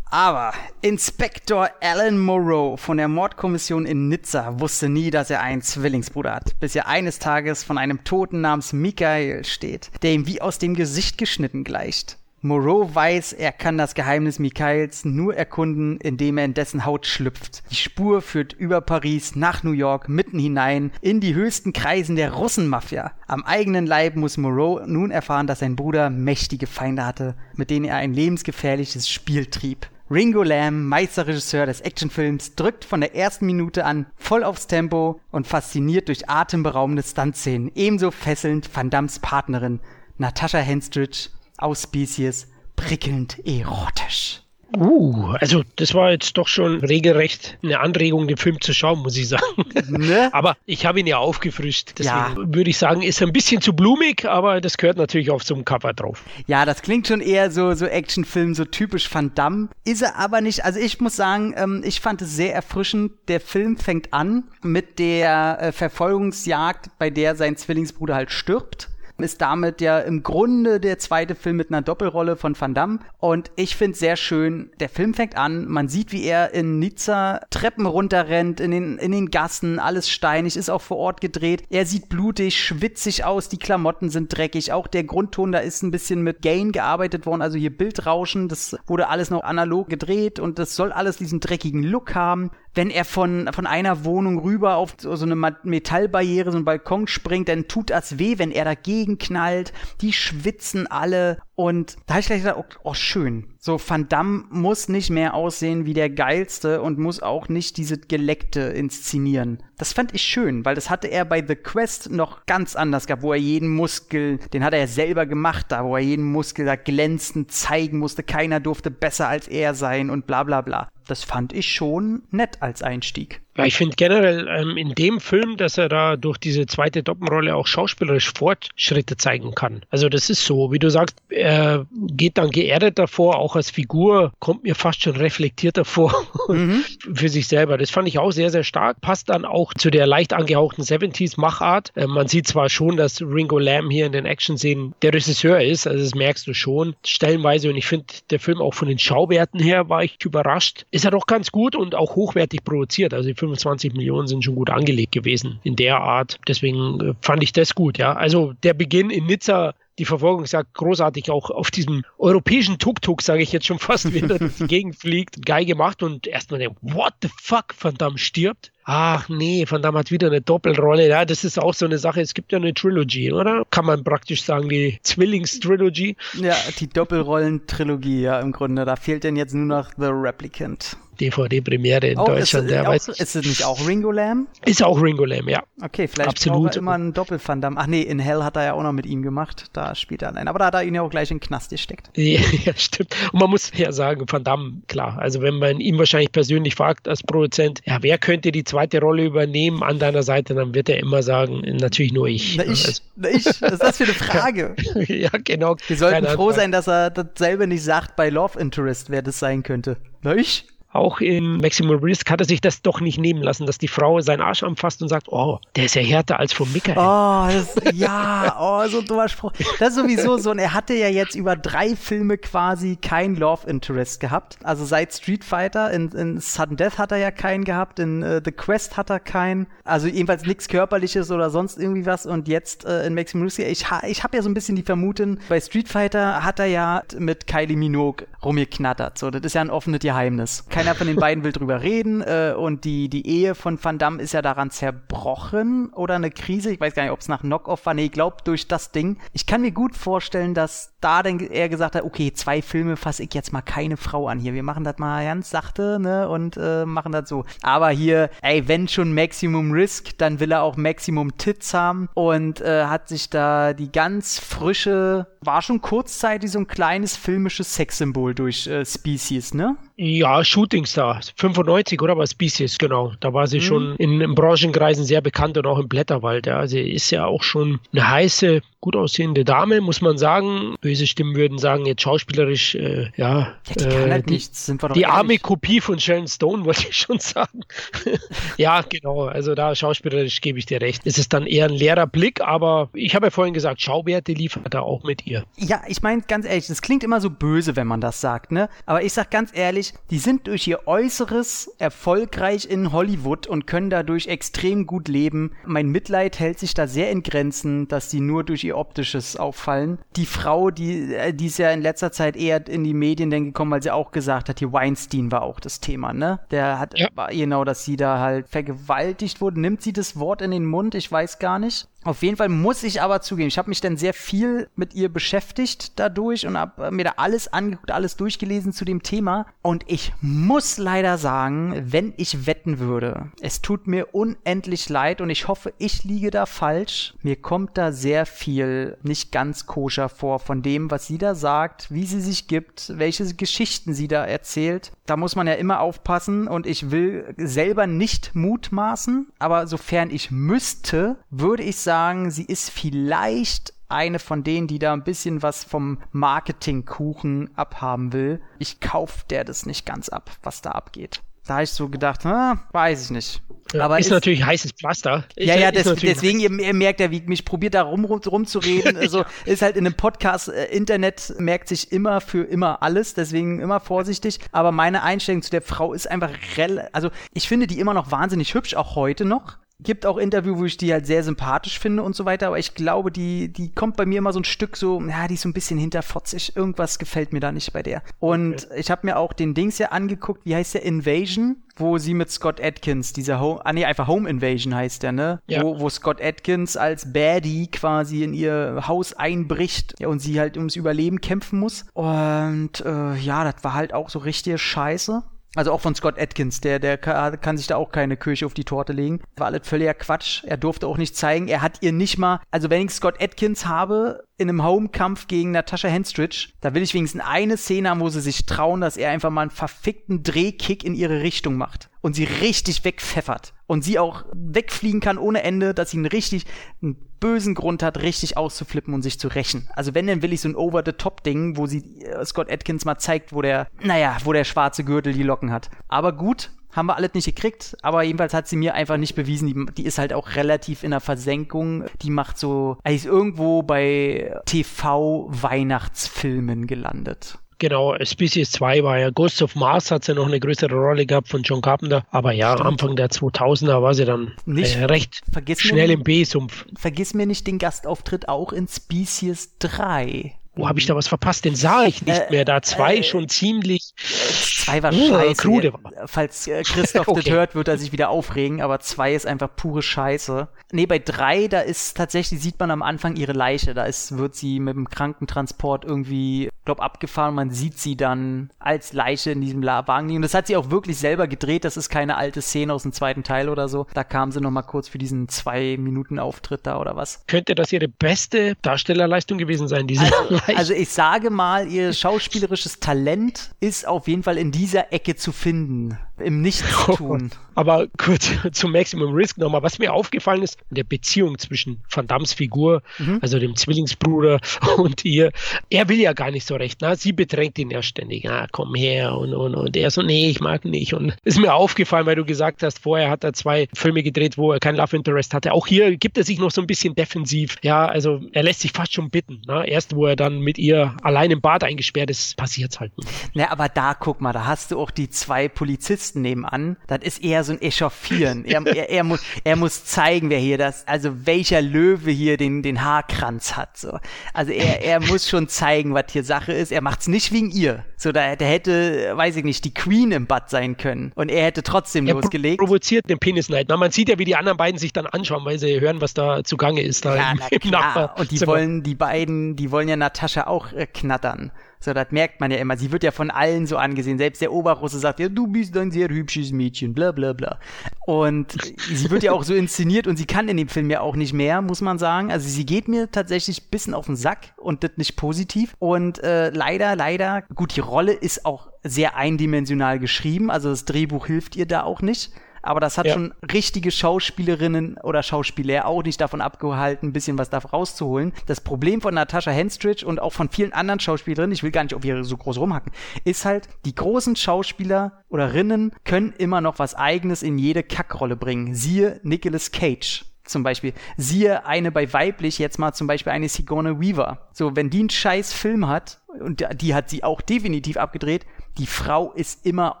Aber Inspektor Alan Moreau von der Mordkommission in Nizza wusste nie, dass er einen Zwillingsbruder hat, bis er eines Tages von einem Toten namens Michael steht, der ihm wie aus dem Gesicht geschnitten gleicht. Moreau weiß, er kann das Geheimnis Michaels nur erkunden, indem er in dessen Haut schlüpft. Die Spur führt über Paris nach New York mitten hinein in die höchsten Kreisen der Russenmafia. Am eigenen Leib muss Moreau nun erfahren, dass sein Bruder mächtige Feinde hatte, mit denen er ein lebensgefährliches Spiel trieb. Ringo Lamb, Meisterregisseur des Actionfilms, drückt von der ersten Minute an voll aufs Tempo und fasziniert durch atemberaubende Stuntszenen. Ebenso fesselnd Van Dams Partnerin Natasha Henstridge aus Species prickelnd erotisch. Uh, also das war jetzt doch schon regelrecht eine Anregung, den Film zu schauen, muss ich sagen. Ne? *laughs* aber ich habe ihn ja aufgefrischt. Deswegen ja. würde ich sagen, ist ein bisschen zu blumig, aber das gehört natürlich auf so einem Cover drauf. Ja, das klingt schon eher so, so Actionfilm, so typisch Van Damme. Ist er aber nicht. Also ich muss sagen, ähm, ich fand es sehr erfrischend. Der Film fängt an mit der äh, Verfolgungsjagd, bei der sein Zwillingsbruder halt stirbt ist damit ja im Grunde der zweite Film mit einer Doppelrolle von Van Damme. Und ich finde sehr schön, der Film fängt an, man sieht, wie er in Nizza Treppen runterrennt, in den, in den Gassen, alles steinig, ist auch vor Ort gedreht. Er sieht blutig, schwitzig aus, die Klamotten sind dreckig, auch der Grundton, da ist ein bisschen mit Gain gearbeitet worden, also hier Bildrauschen, das wurde alles noch analog gedreht und das soll alles diesen dreckigen Look haben wenn er von, von einer Wohnung rüber auf so eine Metallbarriere, so einen Balkon springt, dann tut das weh, wenn er dagegen knallt. Die schwitzen alle. Und da habe ich gleich gedacht, oh, oh, schön. So, Van Damme muss nicht mehr aussehen wie der Geilste und muss auch nicht diese Geleckte inszenieren. Das fand ich schön, weil das hatte er bei The Quest noch ganz anders gehabt, wo er jeden Muskel, den hat er ja selber gemacht, da wo er jeden Muskel da glänzend zeigen musste, keiner durfte besser als er sein und bla bla bla. Das fand ich schon nett als Einstieg. Ja, ich finde generell ähm, in dem Film, dass er da durch diese zweite Doppelrolle auch schauspielerisch Fortschritte zeigen kann. Also das ist so, wie du sagst, er geht dann geerdet davor, auch als Figur, kommt mir fast schon reflektierter vor *laughs* mhm. für sich selber. Das fand ich auch sehr, sehr stark. Passt dann auch zu der leicht angehauchten 70s-Machart. Äh, man sieht zwar schon, dass Ringo Lamb hier in den Action-Szenen der Regisseur ist, also das merkst du schon, stellenweise. Und ich finde, der Film auch von den Schauwerten her war ich überrascht. Ist er doch ganz gut und auch hochwertig produziert. Also 25 Millionen sind schon gut angelegt gewesen in der Art. Deswegen äh, fand ich das gut, ja. Also der Beginn in Nizza die Verfolgungsjagd großartig auch auf diesem europäischen Tuk-Tuk, sage ich jetzt schon *laughs* fast, wie er durch die Gegend fliegt, geil gemacht und erstmal der What the fuck, Van Damme stirbt. Ach nee, Van Damme hat wieder eine Doppelrolle. Ja, das ist auch so eine Sache. Es gibt ja eine Trilogy, oder? Kann man praktisch sagen, die Zwillings-Trilogy. Ja, die Doppelrollen-Trilogie, ja, im Grunde. Da fehlt denn jetzt nur noch The Replicant. DVD-Premiere in oh, Deutschland. Ist, auch, ist es nicht auch Ringo Lamb? Ist auch Ringo Lamb, ja. Okay, vielleicht Absolut. braucht er immer einen doppel -Van Ach nee, in Hell hat er ja auch noch mit ihm gemacht. Da spielt er allein. Aber da hat er ihn ja auch gleich in den Knast gesteckt. *laughs* Ja, ja, stimmt. Und man muss ja sagen, Van Damme, klar. Also wenn man ihn wahrscheinlich persönlich fragt als Produzent, ja, wer könnte die zweite Rolle übernehmen an deiner Seite, dann wird er immer sagen, natürlich nur ich. Na ich, also. na ich. Was ist das für eine *laughs* Frage? ja, genau. Wir sollten froh sein, dass er dasselbe nicht sagt bei Love Interest, wer das sein könnte. Na ich? Auch in Maximum Risk hat er sich das doch nicht nehmen lassen, dass die Frau seinen Arsch anfasst und sagt, oh, der ist ja härter als von Michael. Oh, das, ja, oh, so ein dummer Spruch. Das ist sowieso so, und er hatte ja jetzt über drei Filme quasi kein Love Interest gehabt. Also seit Street Fighter, in, in Sudden Death hat er ja keinen gehabt, in uh, The Quest hat er keinen. Also jedenfalls nichts Körperliches oder sonst irgendwie was. Und jetzt uh, in Maximum Risk, ich, ha, ich habe ja so ein bisschen die Vermutung, bei Street Fighter hat er ja mit Kylie Minogue rumgeknattert. So, das ist ja ein offenes Geheimnis. Kein keiner von den beiden will drüber reden äh, und die, die Ehe von Van Damme ist ja daran zerbrochen oder eine Krise. Ich weiß gar nicht, ob es nach Knockoff war. Nee, ich glaube durch das Ding. Ich kann mir gut vorstellen, dass da dann er gesagt hat, okay, zwei Filme fasse ich jetzt mal keine Frau an hier. Wir machen das mal ganz sachte, ne, und äh, machen das so. Aber hier, ey, wenn schon Maximum Risk, dann will er auch Maximum Tits haben und äh, hat sich da die ganz frische, war schon kurzzeitig so ein kleines filmisches Sexsymbol durch äh, Species, ne? Ja, Shootingstar, 95 oder was Species, genau. Da war sie mhm. schon in, in Branchenkreisen sehr bekannt und auch im Blätterwald. Ja. Sie ist ja auch schon eine heiße gut aussehende Dame, muss man sagen. Böse Stimmen würden sagen, jetzt schauspielerisch, äh, ja. ja die kann äh, halt nichts, sind wir doch Die ehrlich. arme Kopie von Sharon Stone, *laughs* wollte ich schon sagen. *laughs* ja, genau. Also da schauspielerisch gebe ich dir recht. Es ist dann eher ein leerer Blick, aber ich habe ja vorhin gesagt, Schauwerte liefert er auch mit ihr. Ja, ich meine ganz ehrlich, das klingt immer so böse, wenn man das sagt, ne? Aber ich sag ganz ehrlich, die sind durch ihr Äußeres erfolgreich in Hollywood und können dadurch extrem gut leben. Mein Mitleid hält sich da sehr in Grenzen, dass sie nur durch ihr Optisches auffallen. Die Frau, die, äh, die ist ja in letzter Zeit eher in die Medien denn gekommen, weil sie auch gesagt hat, hier Weinstein war auch das Thema, ne? Der hat ja. genau, dass sie da halt vergewaltigt wurde. Nimmt sie das Wort in den Mund? Ich weiß gar nicht. Auf jeden Fall muss ich aber zugeben, ich habe mich dann sehr viel mit ihr beschäftigt dadurch und habe mir da alles angeguckt, alles durchgelesen zu dem Thema. Und ich muss leider sagen, wenn ich wetten würde, es tut mir unendlich leid und ich hoffe, ich liege da falsch. Mir kommt da sehr viel nicht ganz koscher vor von dem, was sie da sagt, wie sie sich gibt, welche Geschichten sie da erzählt. Da muss man ja immer aufpassen und ich will selber nicht mutmaßen, aber sofern ich müsste, würde ich sagen, sagen, sie ist vielleicht eine von denen, die da ein bisschen was vom Marketingkuchen abhaben will. Ich kaufe der das nicht ganz ab, was da abgeht. Da habe ich so gedacht, hm, weiß ich nicht. Ja, aber ist, ist, natürlich heißes Pflaster. Ist, ja, ja, das, deswegen, ihr, ihr, merkt ja, wie ich mich probiert da rum, rum, rumzureden. *laughs* Also ja. ist halt in einem Podcast, äh, Internet merkt sich immer für immer alles, deswegen immer vorsichtig. Aber meine Einstellung zu der Frau ist einfach relativ, also ich finde die immer noch wahnsinnig hübsch, auch heute noch gibt auch Interview, wo ich die halt sehr sympathisch finde und so weiter, aber ich glaube, die, die kommt bei mir immer so ein Stück so, ja, die ist so ein bisschen hinterfotzig. Irgendwas gefällt mir da nicht bei der. Und okay. ich habe mir auch den Dings ja angeguckt, wie heißt der Invasion? Wo sie mit Scott Atkins, dieser Home, ah nee, einfach Home Invasion heißt der, ne? Ja. Wo, wo Scott Atkins als Baddie quasi in ihr Haus einbricht ja, und sie halt ums Überleben kämpfen muss. Und äh, ja, das war halt auch so richtig scheiße. Also auch von Scott Atkins, der, der kann, sich da auch keine Kirche auf die Torte legen. War alles völliger Quatsch. Er durfte auch nicht zeigen. Er hat ihr nicht mal, also wenn ich Scott Atkins habe in einem Home-Kampf gegen Natasha Henstridge, da will ich wenigstens eine Szene haben, wo sie sich trauen, dass er einfach mal einen verfickten Drehkick in ihre Richtung macht und sie richtig wegpfeffert und sie auch wegfliegen kann ohne Ende, dass sie einen richtig einen bösen Grund hat, richtig auszuflippen und sich zu rächen. Also wenn, dann will ich so ein Over-the-Top-Ding, wo sie äh, Scott Atkins mal zeigt, wo der, naja, wo der schwarze Gürtel die Locken hat. Aber gut, haben wir alles nicht gekriegt, aber jedenfalls hat sie mir einfach nicht bewiesen. Die, die ist halt auch relativ in der Versenkung. Die macht so, also ist irgendwo bei TV-Weihnachtsfilmen gelandet. Genau, Species 2 war ja Ghosts of Mars, hat sie noch eine größere Rolle gehabt von John Carpenter. Aber ja, Stimmt. Anfang der 2000er war sie dann nicht, äh, recht schnell mir, im B-Sumpf. Vergiss mir nicht den Gastauftritt auch in Species 3. Wo habe ich da was verpasst? Den sah ich nicht äh, mehr. Da zwei äh, schon ziemlich. Zwei war scheiße. Krude war. Falls äh, Christoph *laughs* okay. das hört, wird er sich wieder aufregen, aber zwei ist einfach pure Scheiße. Nee, bei drei, da ist tatsächlich, sieht man am Anfang ihre Leiche. Da ist, wird sie mit dem Krankentransport irgendwie, glaub, abgefahren. Man sieht sie dann als Leiche in diesem Wagen liegen. Und das hat sie auch wirklich selber gedreht. Das ist keine alte Szene aus dem zweiten Teil oder so. Da kam sie noch mal kurz für diesen zwei Minuten Auftritt da oder was. Könnte das ihre beste Darstellerleistung gewesen sein, diese also, *laughs* also ich sage mal, ihr schauspielerisches Talent ist auf jeden Fall in dieser Ecke zu finden im Nichtstun. *laughs* Aber kurz *laughs* zum Maximum Risk nochmal. Was mir aufgefallen ist, in der Beziehung zwischen Van Dams Figur, mhm. also dem Zwillingsbruder *laughs* und ihr, er will ja gar nicht so recht. Na? Sie bedrängt ihn ja ständig. Ah, komm her. Und, und, und er so, nee, ich mag nicht. Und ist mir aufgefallen, weil du gesagt hast, vorher hat er zwei Filme gedreht, wo er kein Love Interest hatte. Auch hier gibt er sich noch so ein bisschen defensiv. Ja, also er lässt sich fast schon bitten. Na? Erst, wo er dann mit ihr allein im Bad eingesperrt ist, passiert es halt nicht. Na, aber da, guck mal, da hast du auch die zwei Polizisten Polizisten nebenan, das ist eher so ein Echauffieren. er, er, er, muss, er muss zeigen, wer hier das, also welcher Löwe hier den, den Haarkranz hat. So. Also er, er muss schon zeigen, was hier Sache ist. Er macht's nicht wegen ihr. So, da, da hätte, weiß ich nicht, die Queen im Bad sein können. Und er hätte trotzdem er losgelegt. provoziert den Penisneid. Na, man sieht ja, wie die anderen beiden sich dann anschauen, weil sie hören, was da zugange ist. Da ja, im, na klar. Und die wollen, die beiden, die wollen ja Natascha auch äh, knattern. So, das merkt man ja immer. Sie wird ja von allen so angesehen. Selbst der Oberrusse sagt ja, du bist ein sehr hübsches Mädchen, bla bla bla. Und sie wird ja auch so inszeniert und sie kann in dem Film ja auch nicht mehr, muss man sagen. Also sie geht mir tatsächlich ein bisschen auf den Sack und das nicht positiv. Und äh, leider, leider, gut, die Rolle ist auch sehr eindimensional geschrieben. Also das Drehbuch hilft ihr da auch nicht aber das hat ja. schon richtige Schauspielerinnen oder Schauspieler auch nicht davon abgehalten, ein bisschen was da rauszuholen. Das Problem von Natascha Henstridge und auch von vielen anderen Schauspielerinnen, ich will gar nicht auf ihre so groß rumhacken, ist halt, die großen Schauspieler oder Rinnen können immer noch was Eigenes in jede Kackrolle bringen. Siehe Nicolas Cage zum Beispiel. Siehe eine bei weiblich, jetzt mal zum Beispiel eine Sigourney Weaver. So, wenn die einen scheiß Film hat, und die hat sie auch definitiv abgedreht, die Frau ist immer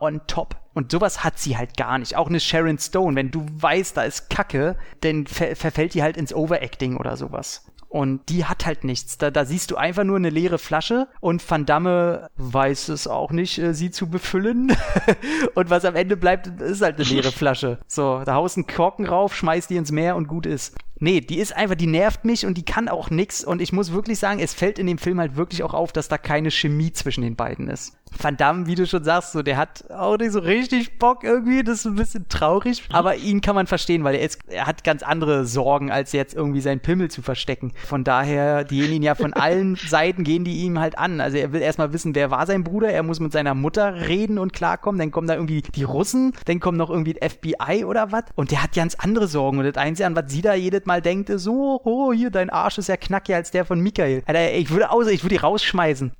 on top. Und sowas hat sie halt gar nicht. Auch eine Sharon Stone, wenn du weißt, da ist Kacke, dann ver verfällt die halt ins Overacting oder sowas. Und die hat halt nichts. Da, da siehst du einfach nur eine leere Flasche und Van Damme weiß es auch nicht, äh, sie zu befüllen. *laughs* und was am Ende bleibt, ist halt eine leere Flasche. So, da haust einen Korken rauf, schmeißt die ins Meer und gut ist. Nee, die ist einfach, die nervt mich und die kann auch nix. Und ich muss wirklich sagen, es fällt in dem Film halt wirklich auch auf, dass da keine Chemie zwischen den beiden ist. Van Damme, wie du schon sagst, so, der hat auch nicht so richtig Bock irgendwie, das ist ein bisschen traurig, aber ihn kann man verstehen, weil er, ist, er hat ganz andere Sorgen, als jetzt irgendwie seinen Pimmel zu verstecken. Von daher, die gehen ihn ja von allen *laughs* Seiten, gehen die ihm halt an. Also er will erstmal wissen, wer war sein Bruder, er muss mit seiner Mutter reden und klarkommen, dann kommen da irgendwie die Russen, dann kommt noch irgendwie FBI oder was und der hat ganz andere Sorgen und das Einzige, an was sie da jedes Mal denkt, ist so, oh, hier, dein Arsch ist ja knackiger als der von Michael. Alter, ich würde außer, ich würde die rausschmeißen.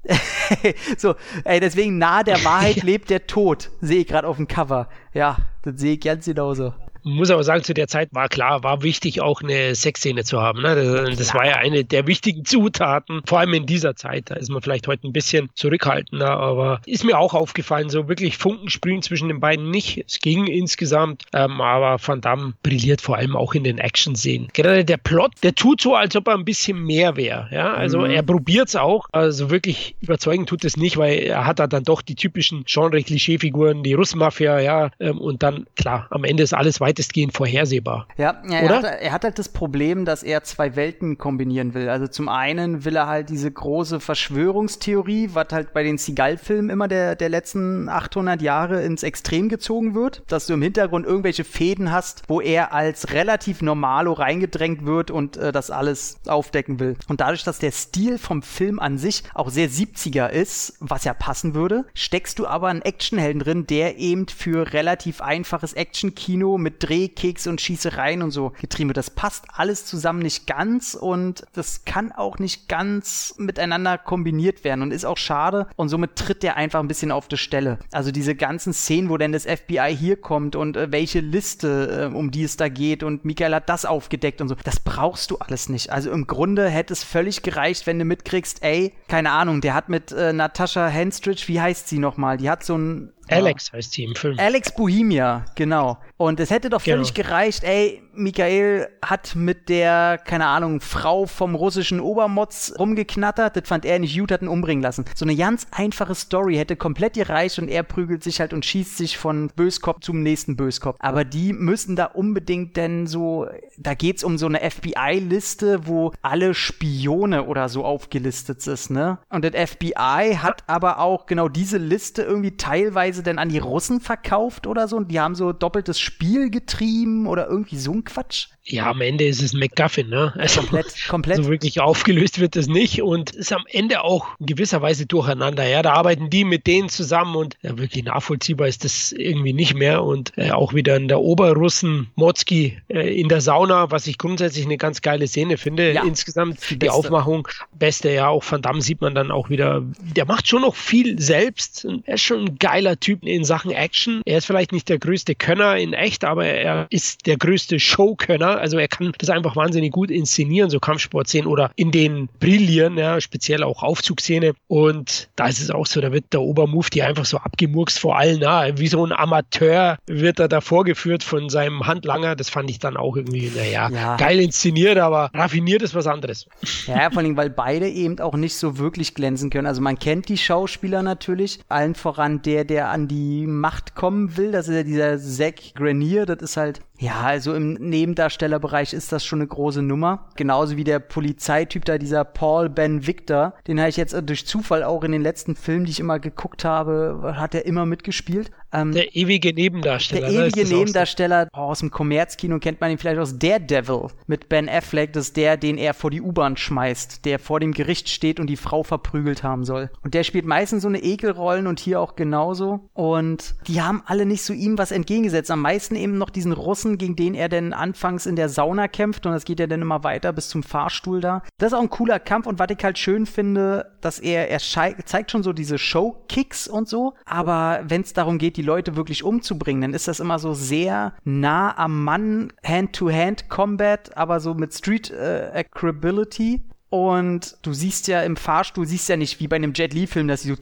*laughs* so, ey, deswegen deswegen nah der *laughs* Wahrheit lebt der Tod. Sehe ich gerade auf dem Cover. Ja, das sehe ich ganz genauso muss aber sagen, zu der Zeit war klar, war wichtig, auch eine Sexszene zu haben. Ne? Das, das, war ja eine der wichtigen *laughs* Zutaten, vor allem in dieser Zeit. Da ist man vielleicht heute ein bisschen zurückhaltender, aber ist mir auch aufgefallen, so wirklich Funken sprühen zwischen den beiden nicht. Es ging insgesamt, ähm, aber Van Damme brilliert vor allem auch in den Action-Szenen. Gerade der Plot, der tut so, als ob er ein bisschen mehr wäre. Ja? Also mhm. er probiert es auch, also wirklich überzeugend tut es nicht, weil er hat da dann doch die typischen Genre-Klischee-Figuren, die Russmafia, ja, ähm, und dann, klar, am Ende ist alles weiter weitestgehend vorhersehbar. Ja, ja er, hat, er, hat, halt das Problem, dass er zwei Welten kombinieren will. Also zum einen will er halt diese große Verschwörungstheorie, was halt bei den Seagal-Filmen immer der, der letzten 800 Jahre ins Extrem gezogen wird, dass du im Hintergrund irgendwelche Fäden hast, wo er als relativ normalo reingedrängt wird und äh, das alles aufdecken will. Und dadurch, dass der Stil vom Film an sich auch sehr 70er ist, was ja passen würde, steckst du aber einen Actionhelden drin, der eben für relativ einfaches Action-Kino mit Drehkeks und Schießereien und so getrieben wird. Das passt alles zusammen nicht ganz und das kann auch nicht ganz miteinander kombiniert werden und ist auch schade und somit tritt der einfach ein bisschen auf die Stelle. Also diese ganzen Szenen, wo denn das FBI hier kommt und äh, welche Liste, äh, um die es da geht und Michael hat das aufgedeckt und so. Das brauchst du alles nicht. Also im Grunde hätte es völlig gereicht, wenn du mitkriegst, ey, keine Ahnung, der hat mit äh, Natascha Henstridge, wie heißt sie nochmal? Die hat so ein Alex heißt sie im Film. Alex Bohemia, genau. Und es hätte doch völlig genau. gereicht, ey, Michael hat mit der, keine Ahnung, Frau vom russischen Obermotz rumgeknattert, das fand er nicht gut, hat ihn umbringen lassen. So eine ganz einfache Story hätte komplett gereicht und er prügelt sich halt und schießt sich von Böskopf zum nächsten Böskopf. Aber die müssen da unbedingt denn so, da geht's um so eine FBI-Liste, wo alle Spione oder so aufgelistet ist, ne? Und das FBI hat aber auch genau diese Liste irgendwie teilweise denn an die Russen verkauft oder so und die haben so doppeltes Spiel getrieben oder irgendwie so Quatsch. Ja, am Ende ist es McGuffin, ne? Also, komplett, *laughs* komplett. So wirklich aufgelöst wird es nicht und ist am Ende auch in gewisser Weise durcheinander. Ja, da arbeiten die mit denen zusammen und ja, wirklich nachvollziehbar ist das irgendwie nicht mehr. Und äh, auch wieder in der Oberrussen Motzki äh, in der Sauna, was ich grundsätzlich eine ganz geile Szene finde. Ja, Insgesamt die, die Aufmachung, beste, ja, auch Van Damme sieht man dann auch wieder. Der macht schon noch viel selbst. Er ist schon ein geiler Typ in Sachen Action. Er ist vielleicht nicht der größte Könner in echt, aber er ist der größte Showkönner also er kann das einfach wahnsinnig gut inszenieren, so Kampfsportszenen oder in den brillieren, ja, speziell auch Aufzugsszene. Und da ist es auch so, da wird der Obermufti einfach so abgemurkst vor allen, na, wie so ein Amateur wird er da vorgeführt von seinem Handlanger. Das fand ich dann auch irgendwie, naja, ja. geil inszeniert, aber raffiniert ist was anderes. Ja, vor allem, weil beide eben auch nicht so wirklich glänzen können. Also man kennt die Schauspieler natürlich, allen voran der, der an die Macht kommen will. Das ist ja dieser Zack Grenier, das ist halt Ja, also im Nebendarstellerbereich ist das schon eine große Nummer. Genauso wie der Polizeityp da, dieser Paul Ben Victor. Den habe ich jetzt durch Zufall auch in den letzten Filmen, die ich immer geguckt habe, hat er immer mitgespielt. Ähm, der ewige Nebendarsteller. Der ne, ewige Nebendarsteller oh, aus dem Kommerzkino kennt man ihn vielleicht aus Daredevil mit Ben Affleck. Das ist der, den er vor die U-Bahn schmeißt, der vor dem Gericht steht und die Frau verprügelt haben soll. Und der spielt meistens so eine Ekelrollen und hier auch genauso. Und die haben alle nicht so ihm was entgegengesetzt. Am meisten eben noch diesen Russen, gegen den er denn anfangs in der Sauna kämpft und das geht ja dann immer weiter bis zum Fahrstuhl da. Das ist auch ein cooler Kampf und was ich halt schön finde, dass er, er zeigt schon so diese Show-Kicks und so, aber wenn es darum geht, die Leute wirklich umzubringen, dann ist das immer so sehr nah am Mann, Hand-to-Hand-Combat, aber so mit Street-Acrability. Äh, und du siehst ja im Fahrstuhl, siehst ja nicht wie bei einem Jet Li-Film, dass sie so,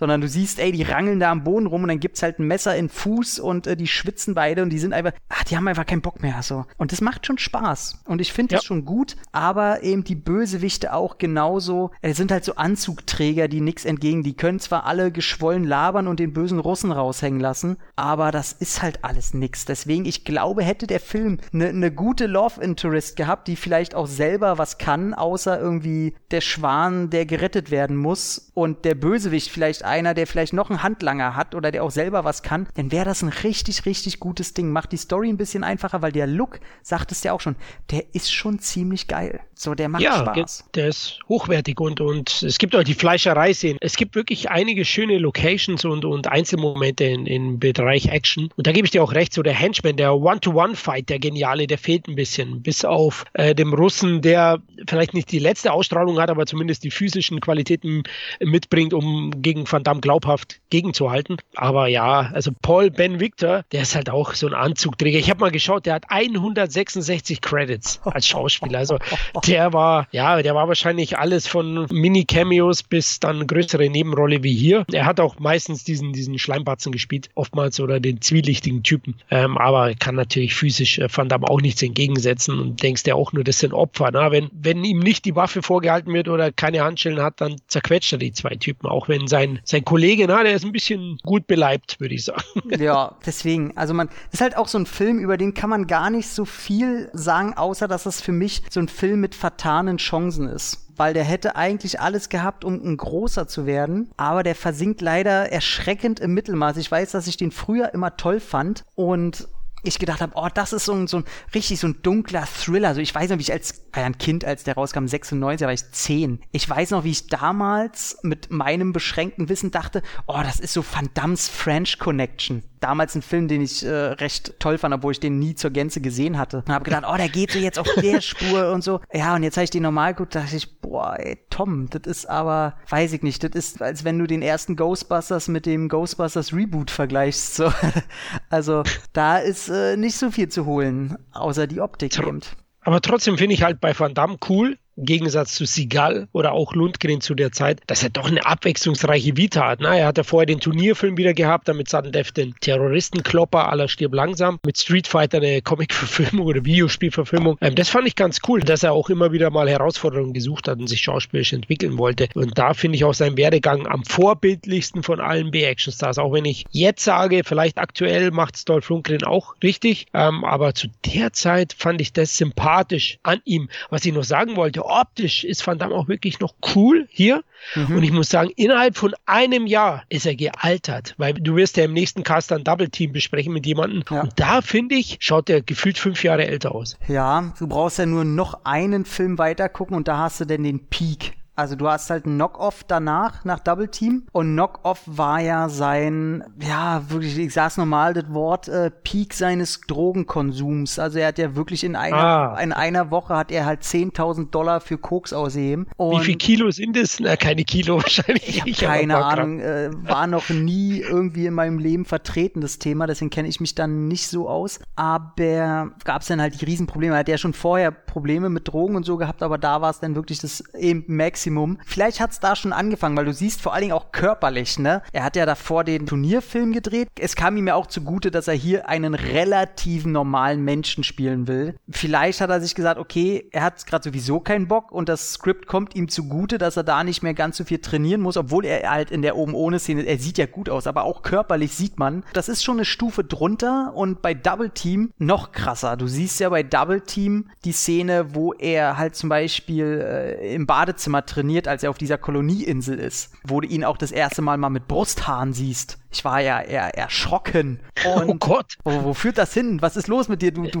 sondern du siehst, ey, die rangeln da am Boden rum und dann gibt's halt ein Messer in Fuß und äh, die schwitzen beide und die sind einfach, ach, die haben einfach keinen Bock mehr, so. Und das macht schon Spaß. Und ich finde ja. das schon gut, aber eben die Bösewichte auch genauso, äh, sind halt so Anzugträger, die nix entgegen, die können zwar alle geschwollen labern und den bösen Russen raushängen lassen, aber das ist halt alles nix. Deswegen, ich glaube, hätte der Film eine ne gute Love Interest gehabt, die vielleicht auch selber was was kann, außer irgendwie der Schwan, der gerettet werden muss und der Bösewicht vielleicht einer, der vielleicht noch einen Handlanger hat oder der auch selber was kann, dann wäre das ein richtig, richtig gutes Ding. Macht die Story ein bisschen einfacher, weil der Look, sagt es ja auch schon, der ist schon ziemlich geil. So, der macht ja, Spaß. Der ist hochwertig und, und es gibt auch die Fleischerei-Szenen. Es gibt wirklich einige schöne Locations und, und Einzelmomente in, im Bereich Action. Und da gebe ich dir auch recht, so der Henchman, der One-to-One-Fight, der geniale, der fehlt ein bisschen. Bis auf äh, dem Russen, der vielleicht nicht die letzte Ausstrahlung hat, aber zumindest die physischen Qualitäten mitbringt, um gegen Van Damme glaubhaft gegenzuhalten. Aber ja, also Paul Ben Victor, der ist halt auch so ein Anzugträger. Ich habe mal geschaut, der hat 166 Credits als Schauspieler. Also *laughs* der war, ja, der war wahrscheinlich alles von Mini-Cameos bis dann größere Nebenrolle wie hier. Er hat auch meistens diesen, diesen Schleimbatzen gespielt, oftmals oder den zwielichtigen Typen. Ähm, aber kann natürlich physisch äh, Van Damme auch nichts entgegensetzen und denkst ja auch nur, das sind Opfer. Na? Wenn wenn, wenn ihm nicht die Waffe vorgehalten wird oder keine Handschellen hat, dann zerquetscht er die zwei Typen. Auch wenn sein, sein Kollege, na, der ist ein bisschen gut beleibt, würde ich sagen. *laughs* Ja, deswegen. Also man, ist halt auch so ein Film, über den kann man gar nicht so viel sagen, außer dass es für mich so ein Film mit vertanen Chancen ist weil der hätte eigentlich alles gehabt, um ein großer zu werden, aber der versinkt leider erschreckend im Mittelmaß. Ich weiß, dass ich den früher immer toll fand und ich gedacht habe, oh, das ist so ein, so ein richtig so ein dunkler Thriller. Also ich weiß noch, wie ich als ja ein Kind, als der rauskam, 96, da war ich 10. Ich weiß noch, wie ich damals mit meinem beschränkten Wissen dachte, oh, das ist so Van Damme's French Connection damals ein Film, den ich äh, recht toll fand, obwohl ich den nie zur Gänze gesehen hatte. Und habe gedacht, oh, der geht so jetzt auf der *laughs* Spur und so. Ja, und jetzt habe ich den normal geguckt, dachte ich, boah, ey, Tom, das ist aber, weiß ich nicht, das ist, als wenn du den ersten Ghostbusters mit dem Ghostbusters Reboot vergleichst. So. *laughs* also da ist äh, nicht so viel zu holen, außer die Optik eben. Aber trotzdem finde ich halt bei Van Damme cool, im Gegensatz zu Sigal oder auch Lundgren zu der Zeit, dass er doch eine abwechslungsreiche Vita hat. Na, er hat ja vorher den Turnierfilm wieder gehabt, damit Sudden Death den Terroristenklopper aller stirb langsam, mit Street Fighter eine Comic-Verfilmung *laughs* oder Videospielverfilmung. Ähm, das fand ich ganz cool, dass er auch immer wieder mal Herausforderungen gesucht hat und sich schauspielerisch entwickeln wollte. Und da finde ich auch seinen Werdegang am vorbildlichsten von allen B-Action-Stars. Auch wenn ich jetzt sage, vielleicht aktuell macht es Dolph Lundgren auch richtig, ähm, aber zu der Zeit fand ich das sympathisch an ihm. Was ich noch sagen wollte, optisch ist Van Damme auch wirklich noch cool hier. Mhm. Und ich muss sagen, innerhalb von einem Jahr ist er gealtert, weil du wirst ja im nächsten Cast ein Double Team besprechen mit jemandem. Ja. Und da finde ich, schaut er gefühlt fünf Jahre älter aus. Ja, du brauchst ja nur noch einen Film weiter gucken und da hast du denn den Peak. Also du hast halt einen Knock-Off danach, nach Double Team. Und Knock-Off war ja sein, ja, wirklich, ich sag's nochmal, das Wort, äh, Peak seines Drogenkonsums. Also er hat ja wirklich in einer, ah. in einer Woche hat er halt 10.000 Dollar für Koks ausheben. Und Wie viel Kilo sind es? Na, keine Kilo *laughs* wahrscheinlich. Ich, ich keine Ahnung, äh, war noch nie irgendwie in meinem Leben vertreten, das Thema. Deswegen kenne ich mich dann nicht so aus. Aber gab's dann halt die Riesenprobleme. Er hat ja schon vorher Probleme mit Drogen und so gehabt, aber da war es dann wirklich das eben Max Maximum. Vielleicht hat es da schon angefangen, weil du siehst vor allen Dingen auch körperlich, ne? Er hat ja davor den Turnierfilm gedreht. Es kam ihm ja auch zugute, dass er hier einen relativ normalen Menschen spielen will. Vielleicht hat er sich gesagt, okay, er hat gerade sowieso keinen Bock und das Skript kommt ihm zugute, dass er da nicht mehr ganz so viel trainieren muss, obwohl er halt in der oben ohne Szene, er sieht ja gut aus, aber auch körperlich sieht man, das ist schon eine Stufe drunter und bei Double Team noch krasser. Du siehst ja bei Double Team die Szene, wo er halt zum Beispiel äh, im Badezimmer trainiert, als er auf dieser Kolonieinsel ist, wo du ihn auch das erste Mal mal mit Brusthaaren siehst. Ich war ja eher erschrocken. Oh und oh Gott. Wo, wo, führt das hin? Was ist los mit dir? Du, du,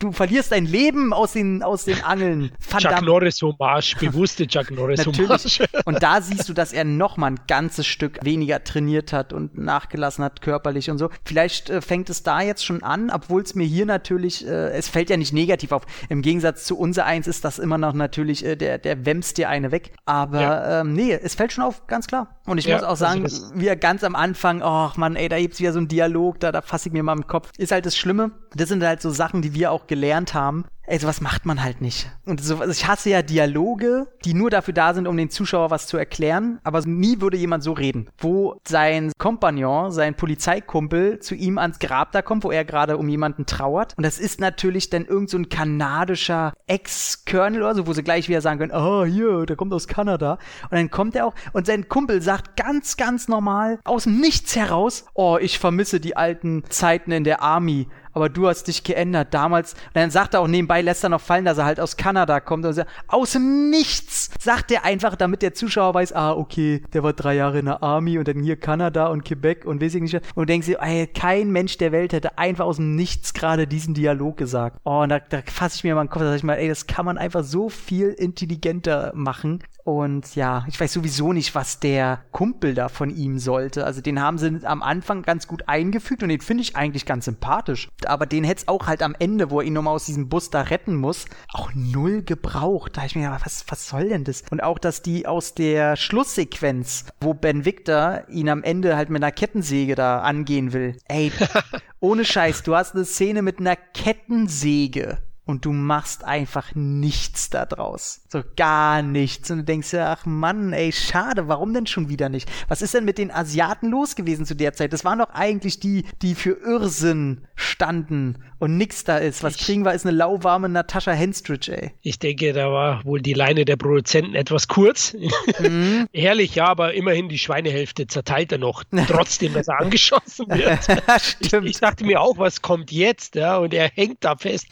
du verlierst dein Leben aus den, aus den Angeln. Chuck Norris Hommage, bewusste Chuck Norris Hommage. *laughs* Und da siehst du, dass er noch mal ein ganzes Stück weniger trainiert hat und nachgelassen hat körperlich und so. Vielleicht äh, fängt es da jetzt schon an, obwohl es mir hier natürlich, äh, es fällt ja nicht negativ auf. Im Gegensatz zu unser eins ist das immer noch natürlich, äh, der, der wämst dir eine weg. Aber ja. ähm, nee, es fällt schon auf, ganz klar. Und ich ja, muss auch also sagen, also wie er ganz am Anfang ach man, ey, da gibt's wieder so einen Dialog, da, da fasse ich mir mal im Kopf. Ist halt das Schlimme. Das sind halt so Sachen, die wir auch gelernt haben. Ey, sowas macht man halt nicht. Und so, also ich hasse ja Dialoge, die nur dafür da sind, um den Zuschauer was zu erklären, aber nie würde jemand so reden. Wo sein Kompagnon, sein Polizeikumpel zu ihm ans Grab da kommt, wo er gerade um jemanden trauert. Und das ist natürlich dann irgend so ein kanadischer Ex-Colonel oder so, wo sie gleich wieder sagen können, ah, hier, der kommt aus Kanada. Und dann kommt er auch und sein Kumpel sagt ganz, ganz normal, aus dem Nichts heraus, oh, ich vermisse die alten Zeiten in der Army aber du hast dich geändert. Damals, und dann sagt er auch nebenbei, lässt er noch fallen, dass er halt aus Kanada kommt. Und sagt, aus dem Nichts sagt er einfach, damit der Zuschauer weiß, ah, okay, der war drei Jahre in der Army und dann hier Kanada und Quebec und weiß ich nicht. Und denkst dir, ey, kein Mensch der Welt hätte einfach aus dem Nichts gerade diesen Dialog gesagt. Oh, und da, da fasse ich mir mal den Kopf, da sag ich mal, ey, das kann man einfach so viel intelligenter machen. Und ja, ich weiß sowieso nicht, was der Kumpel da von ihm sollte. Also den haben sie am Anfang ganz gut eingefügt und den finde ich eigentlich ganz sympathisch. Aber den hätte es auch halt am Ende, wo er ihn nochmal aus diesem Bus da retten muss, auch null gebraucht. Da ich mir gedacht, was, was soll denn das? Und auch, dass die aus der Schlusssequenz, wo Ben Victor ihn am Ende halt mit einer Kettensäge da angehen will. Ey, *laughs* ohne Scheiß, du hast eine Szene mit einer Kettensäge und du machst einfach nichts da draus. So gar nichts. Und du denkst ja, ach Mann, ey, schade, warum denn schon wieder nicht? Was ist denn mit den Asiaten los gewesen zu der Zeit? Das waren doch eigentlich die, die für Irrsinn standen und nix da ist. Was ich, kriegen wir, ist eine lauwarme Natascha Henstridge, ey. Ich denke, da war wohl die Leine der Produzenten etwas kurz. Mhm. *laughs* Herrlich, ja, aber immerhin die Schweinehälfte zerteilt er noch, trotzdem, dass er angeschossen *laughs* wird. ich, ich, dachte mir auch, was kommt jetzt? Ja, und er hängt da fest.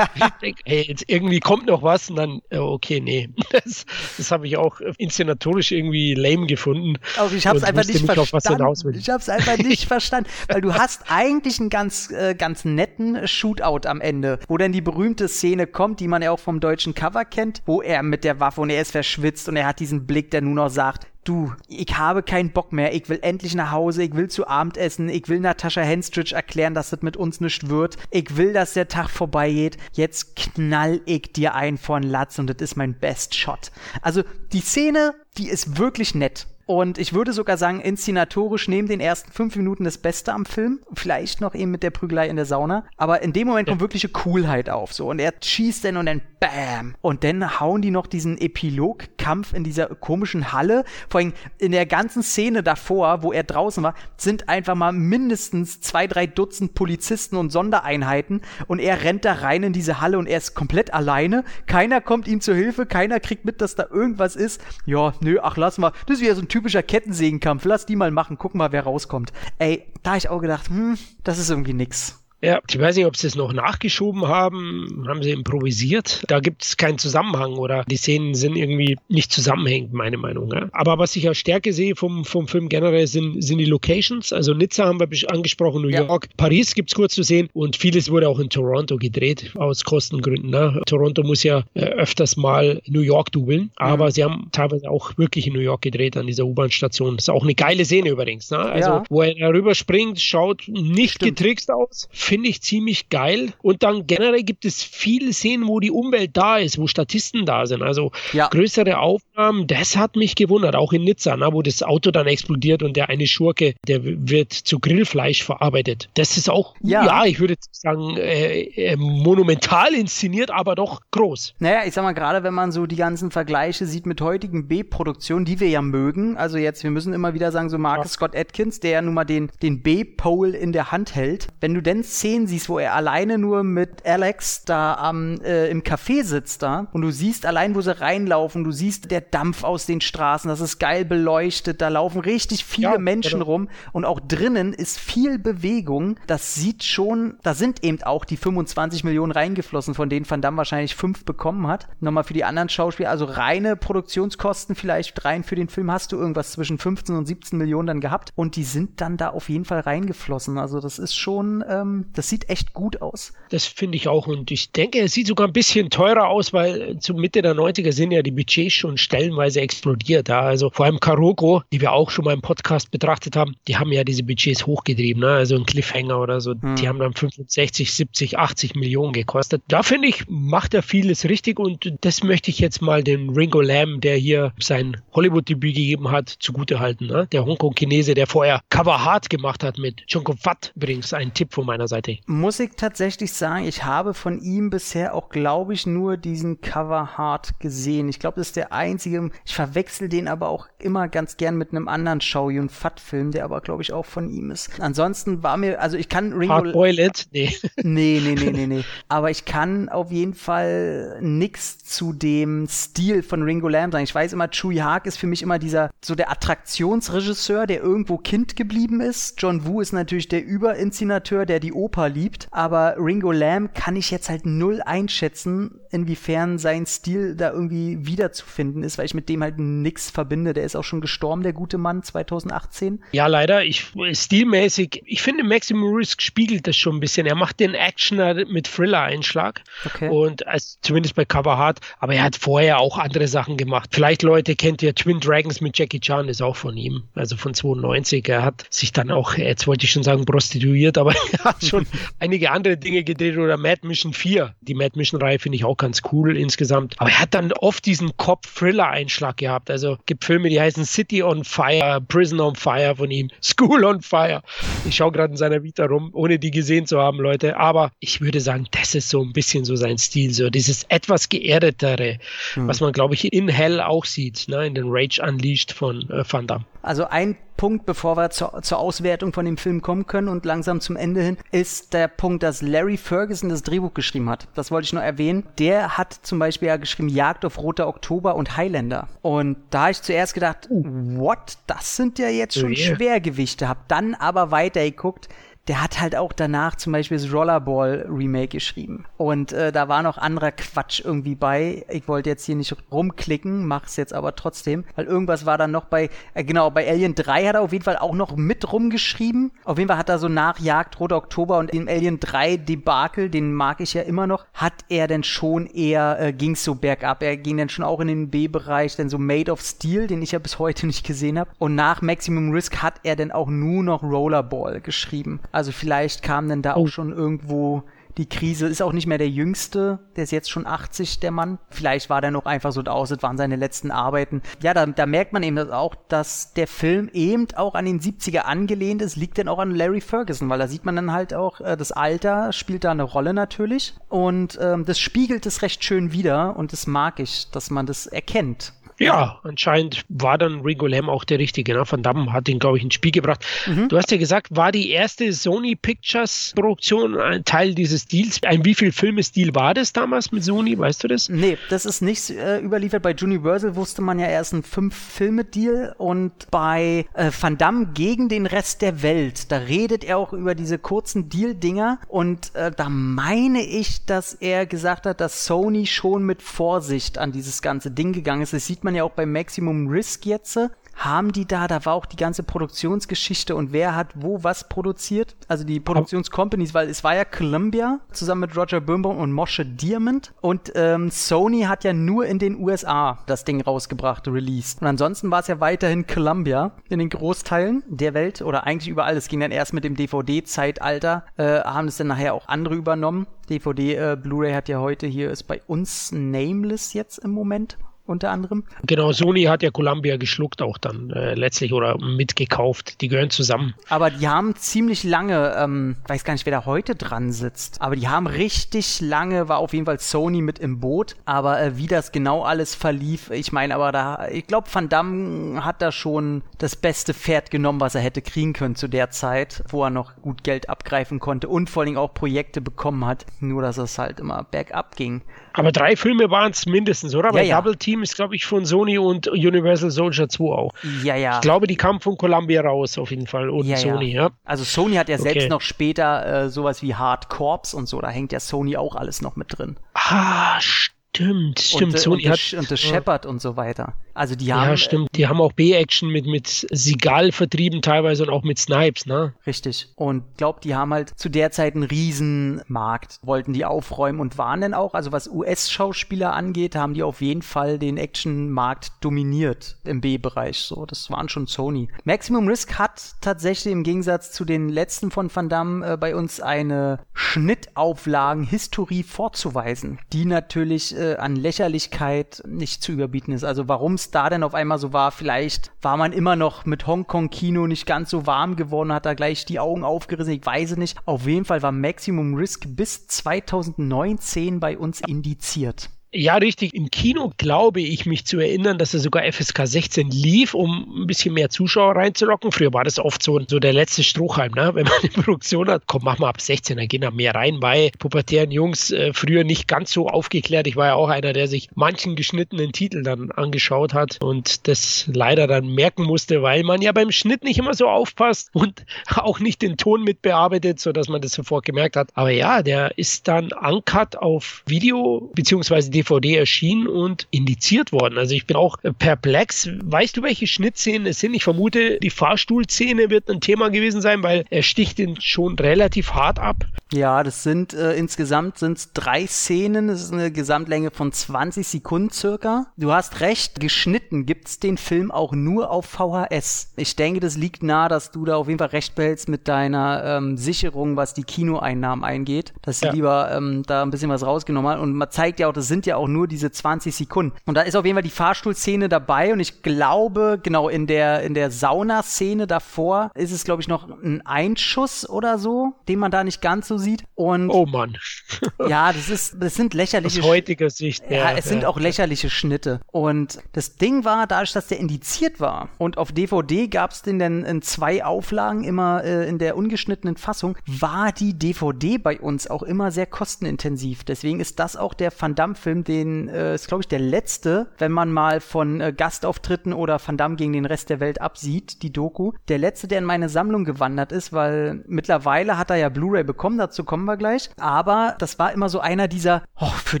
Ich denke, hey, jetzt irgendwie kommt noch was und dann, okay, nee. *laughs* Das, das habe ich auch inszenatorisch irgendwie lame gefunden. Auch ich habe es einfach nicht verstanden. Ich habe es einfach *laughs* nicht verstanden, weil du hast eigentlich einen ganz, äh, ganz netten Shootout am Ende, wo dann die berühmte Szene kommt, die man ja auch vom deutschen Cover kennt, wo er mit der Waffe und er ist verschwitzt und er hat diesen Blick, der nur noch sagt, du, ich habe keinen Bock mehr, ich will endlich nach Hause, ich will zu Abend essen, ich will Natascha Henstridge erklären, dass das mit uns nicht wird, ich will, dass der Tag vorbeigeht, jetzt knall ich dir ein von Latz und das ist mein Best Shot. Also die Szene, die ist wirklich nett. Und ich würde sogar sagen, inszenatorisch neben den ersten fünf Minuten das Beste am Film. Vielleicht noch eben mit der Prügelei in der Sauna. Aber in dem Moment kommt wirkliche Coolheit auf. So. Und er schießt dann und dann BAM! Und dann hauen die noch diesen Epilogkampf in dieser komischen Halle. Vor allem in der ganzen Szene davor, wo er draußen war, sind einfach mal mindestens zwei, drei Dutzend Polizisten und Sondereinheiten. Und er rennt da rein in diese Halle und er ist komplett alleine. Keiner kommt ihm zur Hilfe. Keiner kriegt mit, dass da irgendwas ist. Ja, nö, ach, lass mal. Das ist wieder so ein Typ typischer Kettensägenkampf. Lass die mal machen, gucken mal, wer rauskommt. Ey, da hab ich auch gedacht, hm, das ist irgendwie nix. Ja, ich weiß nicht, ob sie es noch nachgeschoben haben, haben sie improvisiert. Da gibt es keinen Zusammenhang oder die Szenen sind irgendwie nicht zusammenhängend, meine Meinung. Ja. Aber was ich als Stärke sehe vom, vom Film generell sind, sind die Locations. Also Nizza haben wir angesprochen, New ja. York, Paris gibt es kurz zu sehen und vieles wurde auch in Toronto gedreht, aus Kostengründen. Ne. Toronto muss ja äh, öfters mal New York dubeln, aber mhm. sie haben teilweise auch wirklich in New York gedreht an dieser U-Bahn-Station. Das ist auch eine geile Szene übrigens. Ne. Also, ja. wo er darüber springt, schaut nicht Stimmt. getrickst aus finde ich ziemlich geil. Und dann generell gibt es viele Szenen, wo die Umwelt da ist, wo Statisten da sind. Also ja. größere Aufnahmen, das hat mich gewundert, auch in Nizza, na, wo das Auto dann explodiert und der eine Schurke, der wird zu Grillfleisch verarbeitet. Das ist auch, ja, ja ich würde sagen, äh, äh, monumental inszeniert, aber doch groß. Naja, ich sag mal, gerade wenn man so die ganzen Vergleiche sieht mit heutigen B-Produktionen, die wir ja mögen, also jetzt, wir müssen immer wieder sagen, so Marcus ja. Scott Atkins, der ja nun mal den, den B-Pole in der Hand hält. Wenn du denn Szenen siehst, wo er alleine nur mit Alex da am, äh, im Café sitzt da und du siehst allein, wo sie reinlaufen, du siehst der Dampf aus den Straßen, das ist geil beleuchtet, da laufen richtig viele ja, Menschen genau. rum und auch drinnen ist viel Bewegung. Das sieht schon, da sind eben auch die 25 Millionen reingeflossen, von denen Van Damme wahrscheinlich fünf bekommen hat. Nochmal für die anderen Schauspieler, also reine Produktionskosten vielleicht rein für den Film hast du irgendwas zwischen 15 und 17 Millionen dann gehabt und die sind dann da auf jeden Fall reingeflossen. Also das ist schon, ähm, das sieht echt gut aus. Das finde ich auch und ich denke, es sieht sogar ein bisschen teurer aus, weil zur Mitte der 90er sind ja die Budgets schon stellenweise explodiert. Ja. Also vor allem Karoko, die wir auch schon mal im Podcast betrachtet haben, die haben ja diese Budgets hochgetrieben. Ne? Also ein Cliffhanger oder so, hm. die haben dann 65, 70, 80 Millionen gekostet. Da finde ich, macht er vieles richtig und das möchte ich jetzt mal den Ringo Lam, der hier sein Hollywood-Debüt gegeben hat, zugutehalten. Ne? Der Hongkong-Chinese, der vorher Cover Hard gemacht hat mit Jonko Fat. Übrigens ein Tipp von meiner Seite. Muss ich tatsächlich sagen, ich habe von ihm bisher auch, glaube ich, nur diesen Cover Hard gesehen. Ich glaube, das ist der einzige. Ich verwechsel den aber auch immer ganz gern mit einem anderen Shao Yun Fat Film, der aber, glaube ich, auch von ihm ist. Ansonsten war mir, also ich kann Ringo. Hard Boiled? Nee. *laughs* nee, nee, nee, nee, nee. Aber ich kann auf jeden Fall nix zu dem Stil von Ringo Lam sagen. Ich weiß immer, Chui Haag ist für mich immer dieser, so der Attraktionsregisseur, der irgendwo Kind geblieben ist. John Woo ist natürlich der Überinszinateur, der die Oper liebt. Aber Ringo Lam kann ich jetzt halt null einschätzen, inwiefern sein Stil da irgendwie wiederzufinden ist, weil ich mit dem halt nix verbinde. Der ist auch schon gestorben, der gute Mann, 2018. Ja, leider. Ich, stilmäßig, ich finde, Maximum Risk spiegelt das schon ein bisschen. Er macht den Actioner mit Thriller-Einschlag. Okay. Und als, zumindest bei Cover Hard. Aber er hat vorher auch andere Sachen gemacht. Vielleicht, Leute, kennt ihr Twin Dragons mit Jackie Chan, ist auch von ihm. Also von 92. Er hat sich dann auch, jetzt wollte ich schon sagen, prostituiert, aber *laughs* er hat schon einige andere Dinge gedreht oder Mad Mission 4. Die Mad Mission-Reihe finde ich auch ganz cool insgesamt. Aber er hat dann oft diesen Cop-Thriller-Einschlag gehabt. Also gibt Filme, die heißen City on Fire, Prison on Fire von ihm, *laughs* School on Fire. Ich schaue gerade in seiner Vita rum, ohne die gesehen zu haben, Leute. Aber ich würde sagen, das ist so ein bisschen so sein Stil, so dieses etwas geerdetere, hm. was man, glaube ich, in Hell auch sieht, ne, in den Rage Unleashed von äh, Van Damme. Also ein Punkt, bevor wir zur, zur, Auswertung von dem Film kommen können und langsam zum Ende hin, ist der Punkt, dass Larry Ferguson das Drehbuch geschrieben hat. Das wollte ich nur erwähnen. Der hat zum Beispiel ja geschrieben Jagd auf Roter Oktober und Highlander. Und da habe ich zuerst gedacht, what? Das sind ja jetzt schon oh yeah. Schwergewichte. Hab dann aber weitergeguckt der hat halt auch danach zum Beispiel das Rollerball Remake geschrieben. Und äh, da war noch anderer Quatsch irgendwie bei. Ich wollte jetzt hier nicht rumklicken, mach's jetzt aber trotzdem, weil irgendwas war dann noch bei, äh, genau, bei Alien 3 hat er auf jeden Fall auch noch mit rumgeschrieben. Auf jeden Fall hat er so nach Jagd Roter Oktober und im Alien 3 Debakel, den mag ich ja immer noch, hat er denn schon eher, äh, ging's so bergab. Er ging dann schon auch in den B-Bereich, denn so Made of Steel, den ich ja bis heute nicht gesehen habe. Und nach Maximum Risk hat er dann auch nur noch Rollerball geschrieben. Also vielleicht kam denn da auch oh. schon irgendwo die Krise. Ist auch nicht mehr der Jüngste, der ist jetzt schon 80, der Mann. Vielleicht war der noch einfach so aus, das waren seine letzten Arbeiten. Ja, da, da merkt man eben das auch, dass der Film eben auch an den 70er angelehnt ist, liegt dann auch an Larry Ferguson, weil da sieht man dann halt auch, äh, das Alter spielt da eine Rolle natürlich. Und ähm, das spiegelt es recht schön wieder und das mag ich, dass man das erkennt. Ja, anscheinend war dann Ringo Lam auch der Richtige. Ne? Van Damme hat ihn, glaube ich, ins Spiel gebracht. Mhm. Du hast ja gesagt, war die erste Sony Pictures Produktion ein Teil dieses Deals? Ein wie viel Filmestil war das damals mit Sony? Weißt du das? Nee, das ist nicht äh, überliefert. Bei Universal wusste man ja erst ein Fünf-Filme-Deal und bei äh, Van Damme gegen den Rest der Welt, da redet er auch über diese kurzen Deal-Dinger und äh, da meine ich, dass er gesagt hat, dass Sony schon mit Vorsicht an dieses ganze Ding gegangen ist. Das sieht man man ja auch bei Maximum Risk jetzt, haben die da, da war auch die ganze Produktionsgeschichte und wer hat wo was produziert, also die Produktionscompanies, weil es war ja Columbia zusammen mit Roger Birnbaum und Moshe Diamond und ähm, Sony hat ja nur in den USA das Ding rausgebracht, released. Und ansonsten war es ja weiterhin Columbia in den Großteilen der Welt oder eigentlich überall. Es ging dann erst mit dem DVD-Zeitalter, äh, haben es dann nachher auch andere übernommen. DVD, äh, Blu-ray hat ja heute hier, ist bei uns Nameless jetzt im Moment unter anderem. Genau, Sony hat ja Columbia geschluckt auch dann äh, letztlich oder mitgekauft. Die gehören zusammen. Aber die haben ziemlich lange, ähm, weiß gar nicht, wer da heute dran sitzt, aber die haben richtig lange, war auf jeden Fall Sony mit im Boot. Aber äh, wie das genau alles verlief, ich meine, aber da, ich glaube, Van Damme hat da schon das beste Pferd genommen, was er hätte kriegen können zu der Zeit, wo er noch gut Geld abgreifen konnte und vor allem auch Projekte bekommen hat. Nur, dass es halt immer bergab ging. Aber drei Filme waren es mindestens, oder? Ja, Bei ja. Double Team ist, glaube ich, von Sony und Universal Soldier 2 auch. Ja, ja. Ich glaube, die kamen von Columbia raus, auf jeden Fall. Und ja, Sony, ja. Also Sony hat ja okay. selbst noch später äh, sowas wie Hard Corps und so, da hängt ja Sony auch alles noch mit drin. Ah, stimmt, stimmt. Und, Sony und, hat, und das Shepard und so weiter. Also die haben. Ja, stimmt. Die haben auch B-Action mit, mit Sigal vertrieben teilweise und auch mit Snipes, ne? Richtig. Und glaubt, die haben halt zu der Zeit einen Riesenmarkt, wollten die aufräumen und waren dann auch, also was US-Schauspieler angeht, haben die auf jeden Fall den Action-Markt dominiert im B-Bereich. So, das waren schon Sony. Maximum Risk hat tatsächlich im Gegensatz zu den letzten von Van Damme äh, bei uns eine Schnittauflagen-Historie vorzuweisen, die natürlich äh, an Lächerlichkeit nicht zu überbieten ist. Also warum es da denn auf einmal so war. Vielleicht war man immer noch mit Hongkong-Kino nicht ganz so warm geworden, hat da gleich die Augen aufgerissen. Ich weiß es nicht. Auf jeden Fall war Maximum Risk bis 2019 bei uns indiziert. Ja, richtig. Im Kino glaube ich mich zu erinnern, dass er sogar FSK 16 lief, um ein bisschen mehr Zuschauer reinzulocken. Früher war das oft so, so der letzte Strohhalm, ne? *laughs* wenn man eine Produktion hat. Komm, mach mal ab 16, dann gehen da mehr rein. Bei pubertären Jungs äh, früher nicht ganz so aufgeklärt. Ich war ja auch einer, der sich manchen geschnittenen Titel dann angeschaut hat und das leider dann merken musste, weil man ja beim Schnitt nicht immer so aufpasst und *laughs* auch nicht den Ton mitbearbeitet, sodass man das sofort gemerkt hat. Aber ja, der ist dann uncut auf Video beziehungsweise DVD erschienen und indiziert worden. Also ich bin auch perplex. Weißt du, welche Schnittszenen es sind? Ich vermute, die Fahrstuhlszene wird ein Thema gewesen sein, weil er sticht ihn schon relativ hart ab. Ja, das sind äh, insgesamt sind's drei Szenen. Das ist eine Gesamtlänge von 20 Sekunden circa. Du hast recht, geschnitten gibt's den Film auch nur auf VHS. Ich denke, das liegt nahe, dass du da auf jeden Fall recht behältst mit deiner ähm, Sicherung, was die Kinoeinnahmen eingeht, dass sie ja. lieber ähm, da ein bisschen was rausgenommen hat. Und man zeigt ja auch, das sind ja auch nur diese 20 Sekunden. Und da ist auf jeden Fall die Fahrstuhlszene dabei. Und ich glaube, genau in der in der Saunaszene davor ist es, glaube ich, noch ein Einschuss oder so, den man da nicht ganz so sieht. Und oh Mann. *laughs* ja, das ist, das sind lächerliche. Aus heutiger Sicht. Ja, ja es ja. sind auch lächerliche Schnitte. Und das Ding war, dadurch, dass der indiziert war und auf DVD gab es den dann in zwei Auflagen immer äh, in der ungeschnittenen Fassung, war die DVD bei uns auch immer sehr kostenintensiv. Deswegen ist das auch der Van Damme-Film, den äh, ist glaube ich der letzte, wenn man mal von äh, Gastauftritten oder Van Damme gegen den Rest der Welt absieht, die Doku, der letzte, der in meine Sammlung gewandert ist, weil mittlerweile hat er ja Blu-ray bekommen, dazu kommen wir gleich. Aber das war immer so einer dieser, oh, für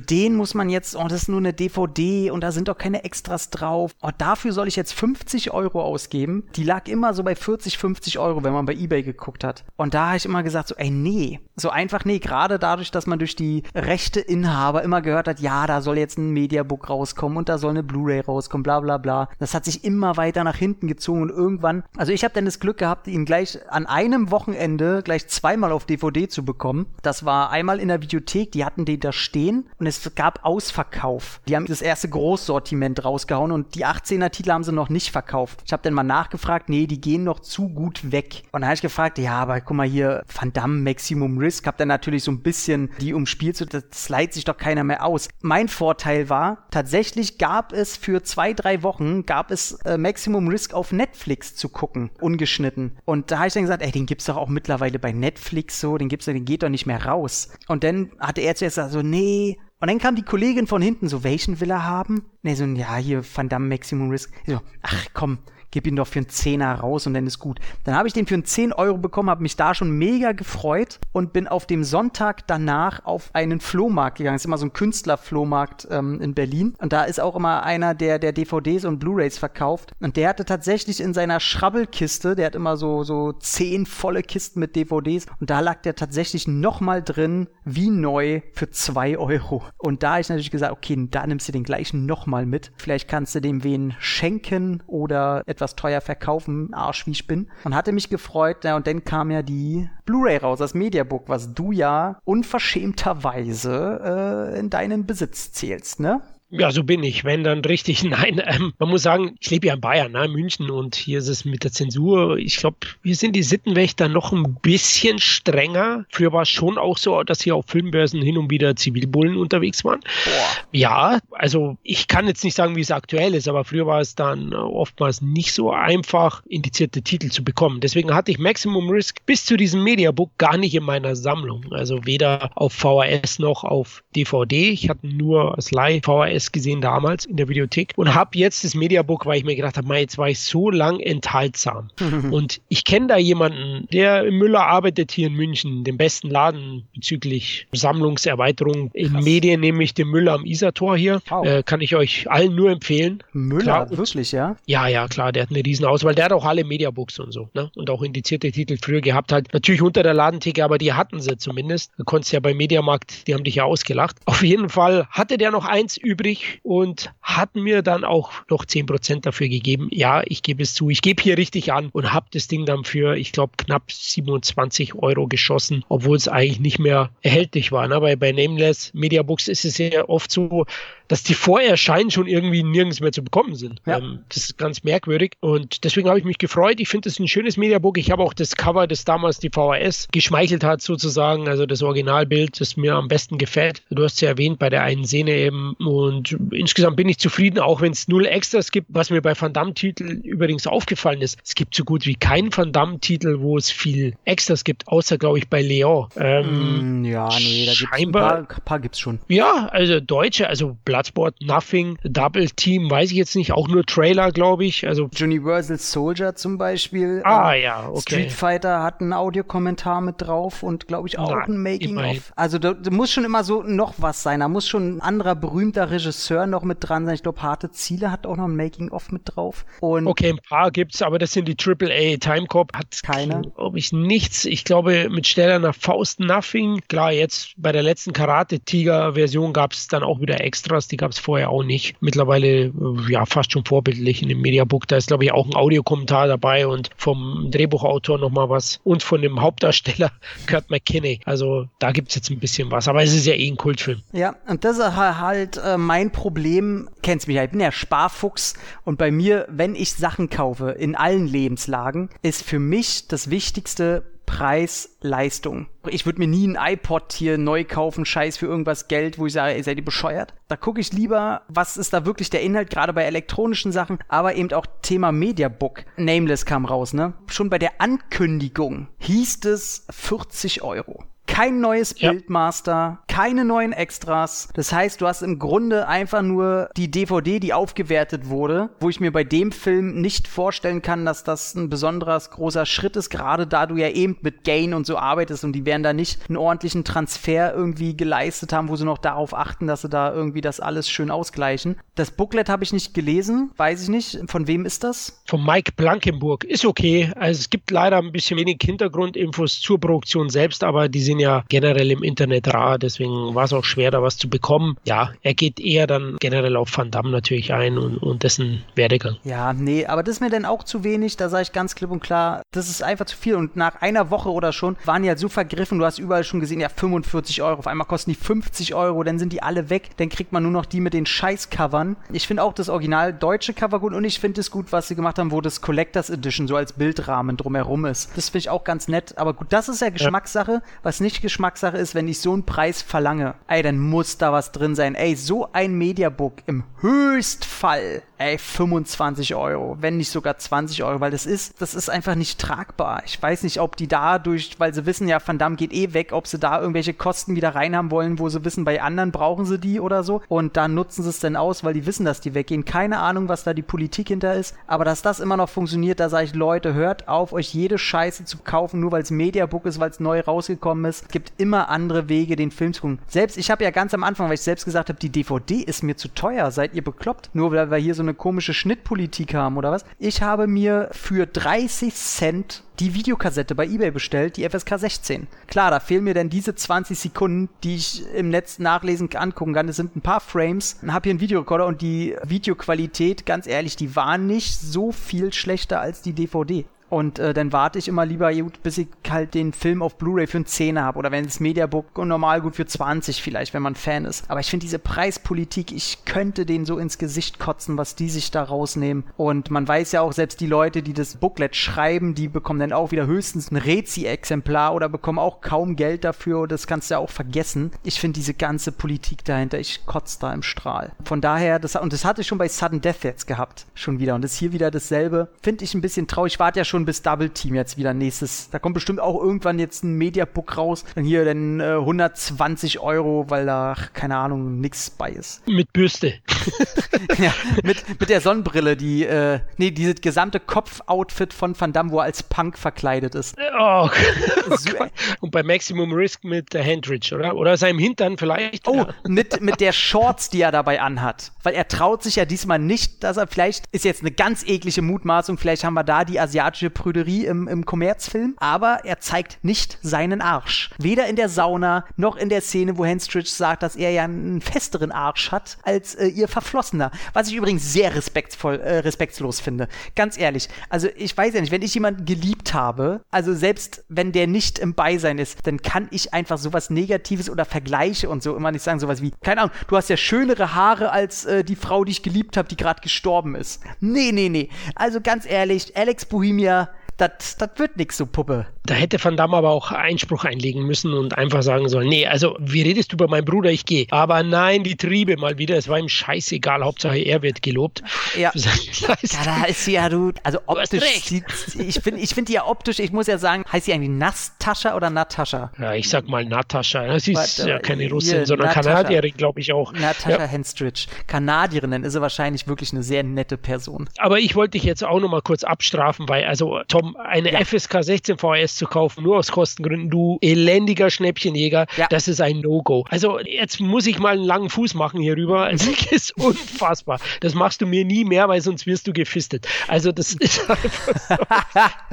den muss man jetzt, oh, das ist nur eine DVD und da sind doch keine Extras drauf. Oh, dafür soll ich jetzt 50 Euro ausgeben. Die lag immer so bei 40, 50 Euro, wenn man bei Ebay geguckt hat. Und da habe ich immer gesagt, so, ey, nee. So einfach, nee, gerade dadurch, dass man durch die Rechteinhaber immer gehört hat, ja, da soll jetzt ein Mediabook rauskommen und da soll eine Blu-ray rauskommen, bla bla bla. Das hat sich immer weiter nach hinten gezogen und irgendwann, also ich habe dann das Glück gehabt, ihn gleich an einem Wochenende gleich zweimal auf DVD zu bekommen. Das war einmal in der Videothek, die hatten den da stehen und es gab Ausverkauf. Die haben das erste Großsortiment rausgehauen und die 18er Titel haben sie noch nicht verkauft. Ich habe dann mal nachgefragt, nee, die gehen noch zu gut weg. Und dann habe ich gefragt, ja, aber guck mal hier, Van Damme, Maximum Risk, hab dann natürlich so ein bisschen die umspielt, so, das leiht sich doch keiner mehr aus. Mein Vorteil war, tatsächlich gab es für zwei, drei Wochen, gab es äh, Maximum Risk auf Netflix zu gucken, ungeschnitten. Und da habe ich dann gesagt, ey, den gibt's doch auch mittlerweile bei Netflix so, den gibt's, den geht doch nicht mehr raus. Und dann hatte er zuerst gesagt, so, nee. Und dann kam die Kollegin von hinten, so, welchen will er haben? Nee, so, ja, hier Van Damme Maximum Risk. so, ach komm, gib ihn doch für einen Zehner raus und dann ist gut. Dann habe ich den für einen 10 Euro bekommen, habe mich da schon mega gefreut und bin auf dem Sonntag danach auf einen Flohmarkt gegangen. Das ist immer so ein Künstlerflohmarkt ähm, in Berlin. Und da ist auch immer einer, der, der DVDs und Blu-Rays verkauft. Und der hatte tatsächlich in seiner Schrabbelkiste, der hat immer so, so zehn volle Kisten mit DVDs. Und da lag der tatsächlich nochmal drin, wie neu, für zwei Euro. Und da habe ich natürlich gesagt, okay, da nimmst du den gleichen nochmal mit. Vielleicht kannst du dem wen schenken oder etwas teuer verkaufen. Arsch wie ich bin. Und hatte mich gefreut. Ja, und dann kam ja die Blu-ray raus, das Mediabook, was du ja unverschämterweise äh, in deinen Besitz zählst, ne? Ja, so bin ich. Wenn dann richtig, *laughs* nein. Ähm, man muss sagen, ich lebe ja in Bayern, ne, München, und hier ist es mit der Zensur. Ich glaube, hier sind die Sittenwächter noch ein bisschen strenger. Früher war es schon auch so, dass hier auf Filmbörsen hin und wieder Zivilbullen unterwegs waren. Boah. Ja, also ich kann jetzt nicht sagen, wie es aktuell ist, aber früher war es dann oftmals nicht so einfach, indizierte Titel zu bekommen. Deswegen hatte ich Maximum Risk bis zu diesem Mediabook gar nicht in meiner Sammlung. Also weder auf VHS noch auf DVD. Ich hatte nur als Leih VHS VHS gesehen damals in der Videothek und habe jetzt das Mediabook, weil ich mir gedacht habe, jetzt war ich so lang enthaltsam. *laughs* und ich kenne da jemanden, der im Müller arbeitet hier in München, dem besten Laden bezüglich Sammlungserweiterung in Krass. Medien, nämlich dem Müller am Isartor hier. Wow. Äh, kann ich euch allen nur empfehlen. Müller, klar, wirklich, ja? Ja, ja, klar, der hat eine riesen Auswahl. Der hat auch alle Mediabooks und so, ne? Und auch indizierte Titel früher gehabt, halt natürlich unter der Ladentheke, aber die hatten sie zumindest. Du konntest ja bei Mediamarkt, die haben dich ja ausgelacht. Auf jeden Fall hatte der noch eins übrig übrig und hat mir dann auch noch 10% dafür gegeben. Ja, ich gebe es zu, ich gebe hier richtig an und habe das Ding dann für, ich glaube, knapp 27 Euro geschossen, obwohl es eigentlich nicht mehr erhältlich war. Ne? Weil bei Nameless Media Books ist es ja oft so, dass die Vorerscheinen schon irgendwie nirgends mehr zu bekommen sind. Ja. Ähm, das ist ganz merkwürdig und deswegen habe ich mich gefreut. Ich finde es ein schönes Mediabook. Ich habe auch das Cover, das damals die VHS geschmeichelt hat, sozusagen, also das Originalbild, das mir am besten gefällt. Du hast es ja erwähnt bei der einen Szene eben und insgesamt bin ich zufrieden, auch wenn es null Extras gibt, was mir bei Van Damme-Titeln übrigens aufgefallen ist. Es gibt so gut wie keinen Van Damme-Titel, wo es viel Extras gibt, außer, glaube ich, bei Leon. Ähm, mm, ja, nee, da gibt es ein paar, paar gibt's schon. Ja, also Deutsche, also Blood Bloodsport, Nothing, Double Team, weiß ich jetzt nicht, auch nur Trailer, glaube ich. Also Universal Soldier zum Beispiel. Ah, ähm, ja, okay. Street Fighter hat einen Audiokommentar mit drauf und glaube ich auch Na, ein Making-of. Also da, da, muss schon immer so noch was sein. Da muss schon ein anderer berühmter Regisseur noch mit dran sein. Ich glaube, Harte Ziele hat auch noch ein Making-of mit drauf. Und okay, ein paar gibt's, aber das sind die AAA. Timecop hat keine. Glaube ich nichts. Ich glaube, mit Stellerner Faust Nothing. Klar, jetzt bei der letzten Karate-Tiger-Version gab es dann auch wieder Extras die gab es vorher auch nicht. Mittlerweile äh, ja fast schon vorbildlich in dem Mediabook. Da ist, glaube ich, auch ein Audiokommentar dabei und vom Drehbuchautor nochmal was und von dem Hauptdarsteller *laughs* Kurt McKinney. Also da gibt es jetzt ein bisschen was, aber es ist ja eh ein Kultfilm. Ja, und das ist halt äh, mein Problem. Kennst mich ja, ich bin ja Sparfuchs und bei mir, wenn ich Sachen kaufe in allen Lebenslagen, ist für mich das Wichtigste Preis, Leistung. Ich würde mir nie ein iPod hier neu kaufen, scheiß für irgendwas Geld, wo ich sage, ey, seid ihr bescheuert? Da gucke ich lieber, was ist da wirklich der Inhalt, gerade bei elektronischen Sachen, aber eben auch Thema Mediabook. Nameless kam raus, ne? Schon bei der Ankündigung hieß es 40 Euro kein neues ja. Bildmaster, keine neuen Extras. Das heißt, du hast im Grunde einfach nur die DVD, die aufgewertet wurde, wo ich mir bei dem Film nicht vorstellen kann, dass das ein besonderer großer Schritt ist, gerade da du ja eben mit Gain und so arbeitest und die werden da nicht einen ordentlichen Transfer irgendwie geleistet haben, wo sie noch darauf achten, dass sie da irgendwie das alles schön ausgleichen. Das Booklet habe ich nicht gelesen, weiß ich nicht. Von wem ist das? Von Mike Blankenburg. Ist okay. Also es gibt leider ein bisschen wenig Hintergrundinfos zur Produktion selbst, aber die sind ja generell im Internet rar, deswegen war es auch schwer, da was zu bekommen. Ja, er geht eher dann generell auf Van Damme natürlich ein und, und dessen Werdegang. Ja, nee, aber das ist mir dann auch zu wenig, da sage ich ganz klipp und klar, das ist einfach zu viel. Und nach einer Woche oder schon waren die halt so vergriffen, du hast überall schon gesehen, ja, 45 Euro, auf einmal kosten die 50 Euro, dann sind die alle weg, dann kriegt man nur noch die mit den Scheiß-Covern. Ich finde auch das original deutsche Cover gut und ich finde es gut, was sie gemacht haben, wo das Collectors Edition so als Bildrahmen drumherum ist. Das finde ich auch ganz nett, aber gut, das ist ja Geschmackssache, was nicht mich Geschmackssache ist, wenn ich so einen Preis verlange, ey, dann muss da was drin sein. Ey, so ein Mediabook im Höchstfall, ey, 25 Euro, wenn nicht sogar 20 Euro, weil das ist, das ist einfach nicht tragbar. Ich weiß nicht, ob die dadurch, weil sie wissen ja, Van Damme geht eh weg, ob sie da irgendwelche Kosten wieder reinhaben wollen, wo sie wissen, bei anderen brauchen sie die oder so. Und dann nutzen sie es dann aus, weil die wissen, dass die weggehen. Keine Ahnung, was da die Politik hinter ist. Aber dass das immer noch funktioniert, da sage ich, Leute, hört auf, euch jede Scheiße zu kaufen, nur weil es Mediabook ist, weil es neu rausgekommen ist. Es gibt immer andere Wege, den Film zu gucken. Selbst, ich habe ja ganz am Anfang, weil ich selbst gesagt habe, die DVD ist mir zu teuer. Seid ihr bekloppt? Nur weil wir hier so eine komische Schnittpolitik haben oder was? Ich habe mir für 30 Cent die Videokassette bei eBay bestellt, die FSK 16. Klar, da fehlen mir dann diese 20 Sekunden, die ich im Netz nachlesen angucken kann. Das sind ein paar Frames. Dann habe hier einen Videorekorder und die Videoqualität, ganz ehrlich, die war nicht so viel schlechter als die DVD. Und äh, dann warte ich immer lieber, bis ich halt den Film auf Blu-ray für einen Zehner habe. Oder wenn es Mediabook normal gut für 20 vielleicht, wenn man Fan ist. Aber ich finde diese Preispolitik, ich könnte denen so ins Gesicht kotzen, was die sich da rausnehmen. Und man weiß ja auch, selbst die Leute, die das Booklet schreiben, die bekommen dann auch wieder höchstens ein Rezi-Exemplar oder bekommen auch kaum Geld dafür. Das kannst du ja auch vergessen. Ich finde diese ganze Politik dahinter, ich kotze da im Strahl. Von daher, das, und das hatte ich schon bei Sudden Death jetzt gehabt. Schon wieder. Und das ist hier wieder dasselbe. Finde ich ein bisschen traurig. Ich warte ja schon schon bis Double Team jetzt wieder nächstes. Da kommt bestimmt auch irgendwann jetzt ein Mediabook raus. Dann hier dann äh, 120 Euro, weil da, keine Ahnung, nix bei ist. Mit Bürste. *laughs* *laughs* ja, mit, mit der Sonnenbrille, die, äh, nee, dieses gesamte Kopfoutfit von Van Damme, wo er als Punk verkleidet ist. Oh, oh *laughs* Und bei Maximum Risk mit der Handridge, oder? Oder seinem Hintern vielleicht. Oh, ja. mit, mit der Shorts, die er dabei anhat. Weil er traut sich ja diesmal nicht, dass er vielleicht, ist jetzt eine ganz eklige Mutmaßung, vielleicht haben wir da die asiatische Prüderie im, im Kommerzfilm, aber er zeigt nicht seinen Arsch. Weder in der Sauna noch in der Szene, wo Henstridge sagt, dass er ja einen festeren Arsch hat als äh, ihr Verflossener. Was ich übrigens sehr respektvoll, äh, respektlos finde. Ganz ehrlich. Also ich weiß ja nicht, wenn ich jemanden geliebt habe, also selbst wenn der nicht im Beisein ist, dann kann ich einfach sowas Negatives oder Vergleiche und so immer nicht sagen, sowas wie, keine Ahnung, du hast ja schönere Haare als äh, die Frau, die ich geliebt habe, die gerade gestorben ist. Nee, nee, nee. Also ganz ehrlich, Alex Bohemia das wird nix, so Puppe. Da hätte Van Damme aber auch Einspruch einlegen müssen und einfach sagen sollen, nee, also wie redest du über meinen Bruder, ich gehe. Aber nein, die Triebe mal wieder, es war ihm scheißegal, Hauptsache er wird gelobt. Ja, *laughs* ja da ist sie ja, du, also optisch, sieht, ich finde ich find die ja optisch, ich muss ja sagen, heißt sie eigentlich Nastascha oder Natascha? Ja, ich sag mal Natascha, sie ist ja keine Russin, sondern Natascha. Kanadierin, glaube ich auch. Natascha ja. Henstridge, Kanadierin, dann ist sie wahrscheinlich wirklich eine sehr nette Person. Aber ich wollte dich jetzt auch nochmal kurz abstrafen, weil, also Tom, eine ja. FSK 16 VHS zu kaufen, nur aus Kostengründen, du elendiger Schnäppchenjäger, ja. das ist ein No-Go. Also jetzt muss ich mal einen langen Fuß machen hier rüber. Also, das ist unfassbar. Das machst du mir nie mehr, weil sonst wirst du gefistet. Also das ist *laughs* einfach so.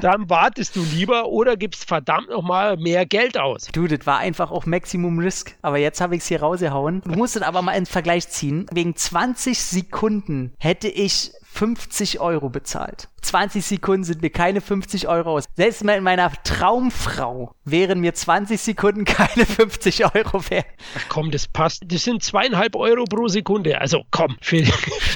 Dann wartest du lieber oder gibst verdammt nochmal mehr Geld aus. Du, das war einfach auch Maximum Risk. Aber jetzt habe ich es hier rausgehauen. Du musst es aber mal in Vergleich ziehen. Wegen 20 Sekunden hätte ich 50 Euro bezahlt. 20 Sekunden sind mir keine 50 Euro aus. Selbst mit meiner Traumfrau wären mir 20 Sekunden keine 50 Euro wert. Ach komm, das passt. Das sind zweieinhalb Euro pro Sekunde. Also komm, für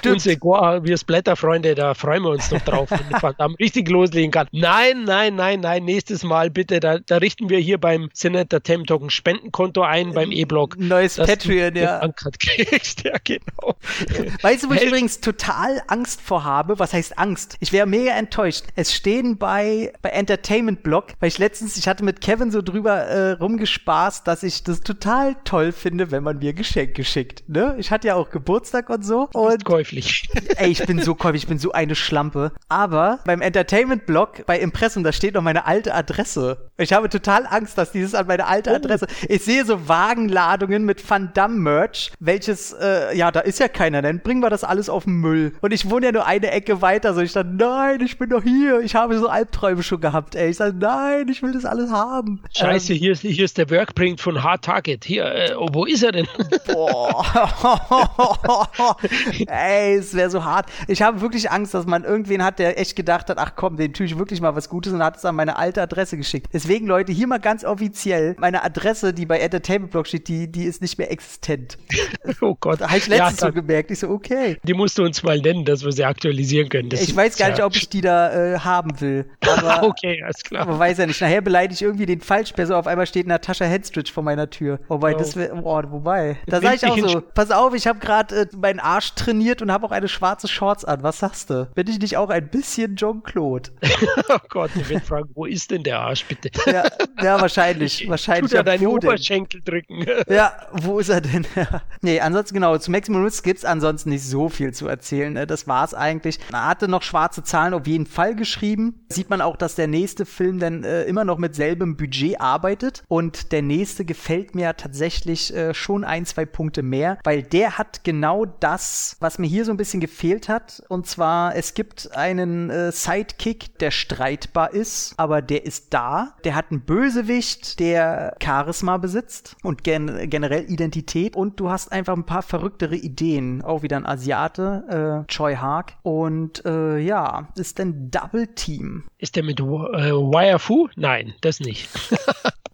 unsere Goa, wir Splatter-Freunde, da freuen wir uns doch drauf, wenn Van richtig loslegen kann. Nein, nein, nein, nein, nächstes Mal bitte, da, da richten wir hier beim Senator Tem Talk ein Spendenkonto ein beim E-Blog. Neues Patreon, ja. *laughs* ja, genau. Weißt du, wo ich übrigens total Angst vor vorhabe, was heißt Angst? Ich wäre mega enttäuscht. Es stehen bei, bei Entertainment Blog, weil ich letztens, ich hatte mit Kevin so drüber äh, rumgespaßt, dass ich das total toll finde, wenn man mir Geschenke schickt. Ne? Ich hatte ja auch Geburtstag und so. Und käuflich. *laughs* Ey, ich bin so käuflich, ich bin so eine Schlampe. Aber beim Entertainment Blog, bei Impressum, da steht noch meine alte Adresse. Ich habe total Angst, dass dieses an meine alte oh. Adresse. Ich sehe so Wagenladungen mit Van Damme Merch, welches, äh, ja, da ist ja keiner, dann bringen wir das alles auf den Müll. Und ich wohne ja nur nur eine Ecke weiter. So, ich dachte, nein, ich bin doch hier. Ich habe so Albträume schon gehabt, ey. Ich sage, nein, ich will das alles haben. Scheiße, ähm, hier, ist, hier ist der Workprint von Hard Target. Hier, äh, oh, wo ist er denn? Boah. *laughs* ey, es wäre so hart. Ich habe wirklich Angst, dass man irgendwen hat, der echt gedacht hat, ach komm, den tue ich wirklich mal was Gutes und hat es an meine alte Adresse geschickt. Deswegen, Leute, hier mal ganz offiziell, meine Adresse, die bei Entertainment Blog steht, die, die ist nicht mehr existent. *laughs* oh Gott. Da habe ich letztens ja, so gemerkt. Ich so, okay. Die musst du uns mal nennen, dass wir sie aktualisieren können. Das ich weiß gar nicht, ob ich die da äh, haben will. Aber, *laughs* okay, alles klar. Aber weiß ja nicht. Nachher beleidige ich irgendwie den Falschperson. Auf einmal steht Natascha Hedstridge vor meiner Tür. Wobei, oh. das wäre, oh, wobei. Da sage ich auch so, pass auf, ich habe gerade äh, meinen Arsch trainiert und habe auch eine schwarze Shorts an. Was sagst du? Bin ich nicht auch ein bisschen Jean-Claude? *laughs* oh Gott, ich werde fragen, wo ist denn der Arsch, bitte? ja, ja, wahrscheinlich. wahrscheinlich. Tut er deine Oberschenkel drücken. *laughs* ja, wo ist er denn? nee, ansonsten genau, zu Maximum Risk gibt es ansonsten nicht so viel zu erzählen. Ne? Das war es eigentlich. Er hatte noch schwarze Zahlen auf jeden Fall geschrieben. Sieht man auch, dass der nächste Film dann äh, immer noch mit selbem Budget arbeitet. Und der nächste gefällt mir tatsächlich äh, schon ein, zwei Punkte mehr, weil der hat genau das, was mir hier so ein bisschen gefehlt hat. Und zwar, es gibt einen äh, Sidekick, der streitbar ist, aber der ist da. Der hat einen Bösewicht, der Charisma besitzt und gen generell Identität. Und du hast einfach ein paar verrücktere Ideen. Auch wieder ein Asiate, äh, Choi Hark. Und äh, ja, ist ein Double Team. Ist der mit äh, Wire Fu? Nein, das nicht. *laughs*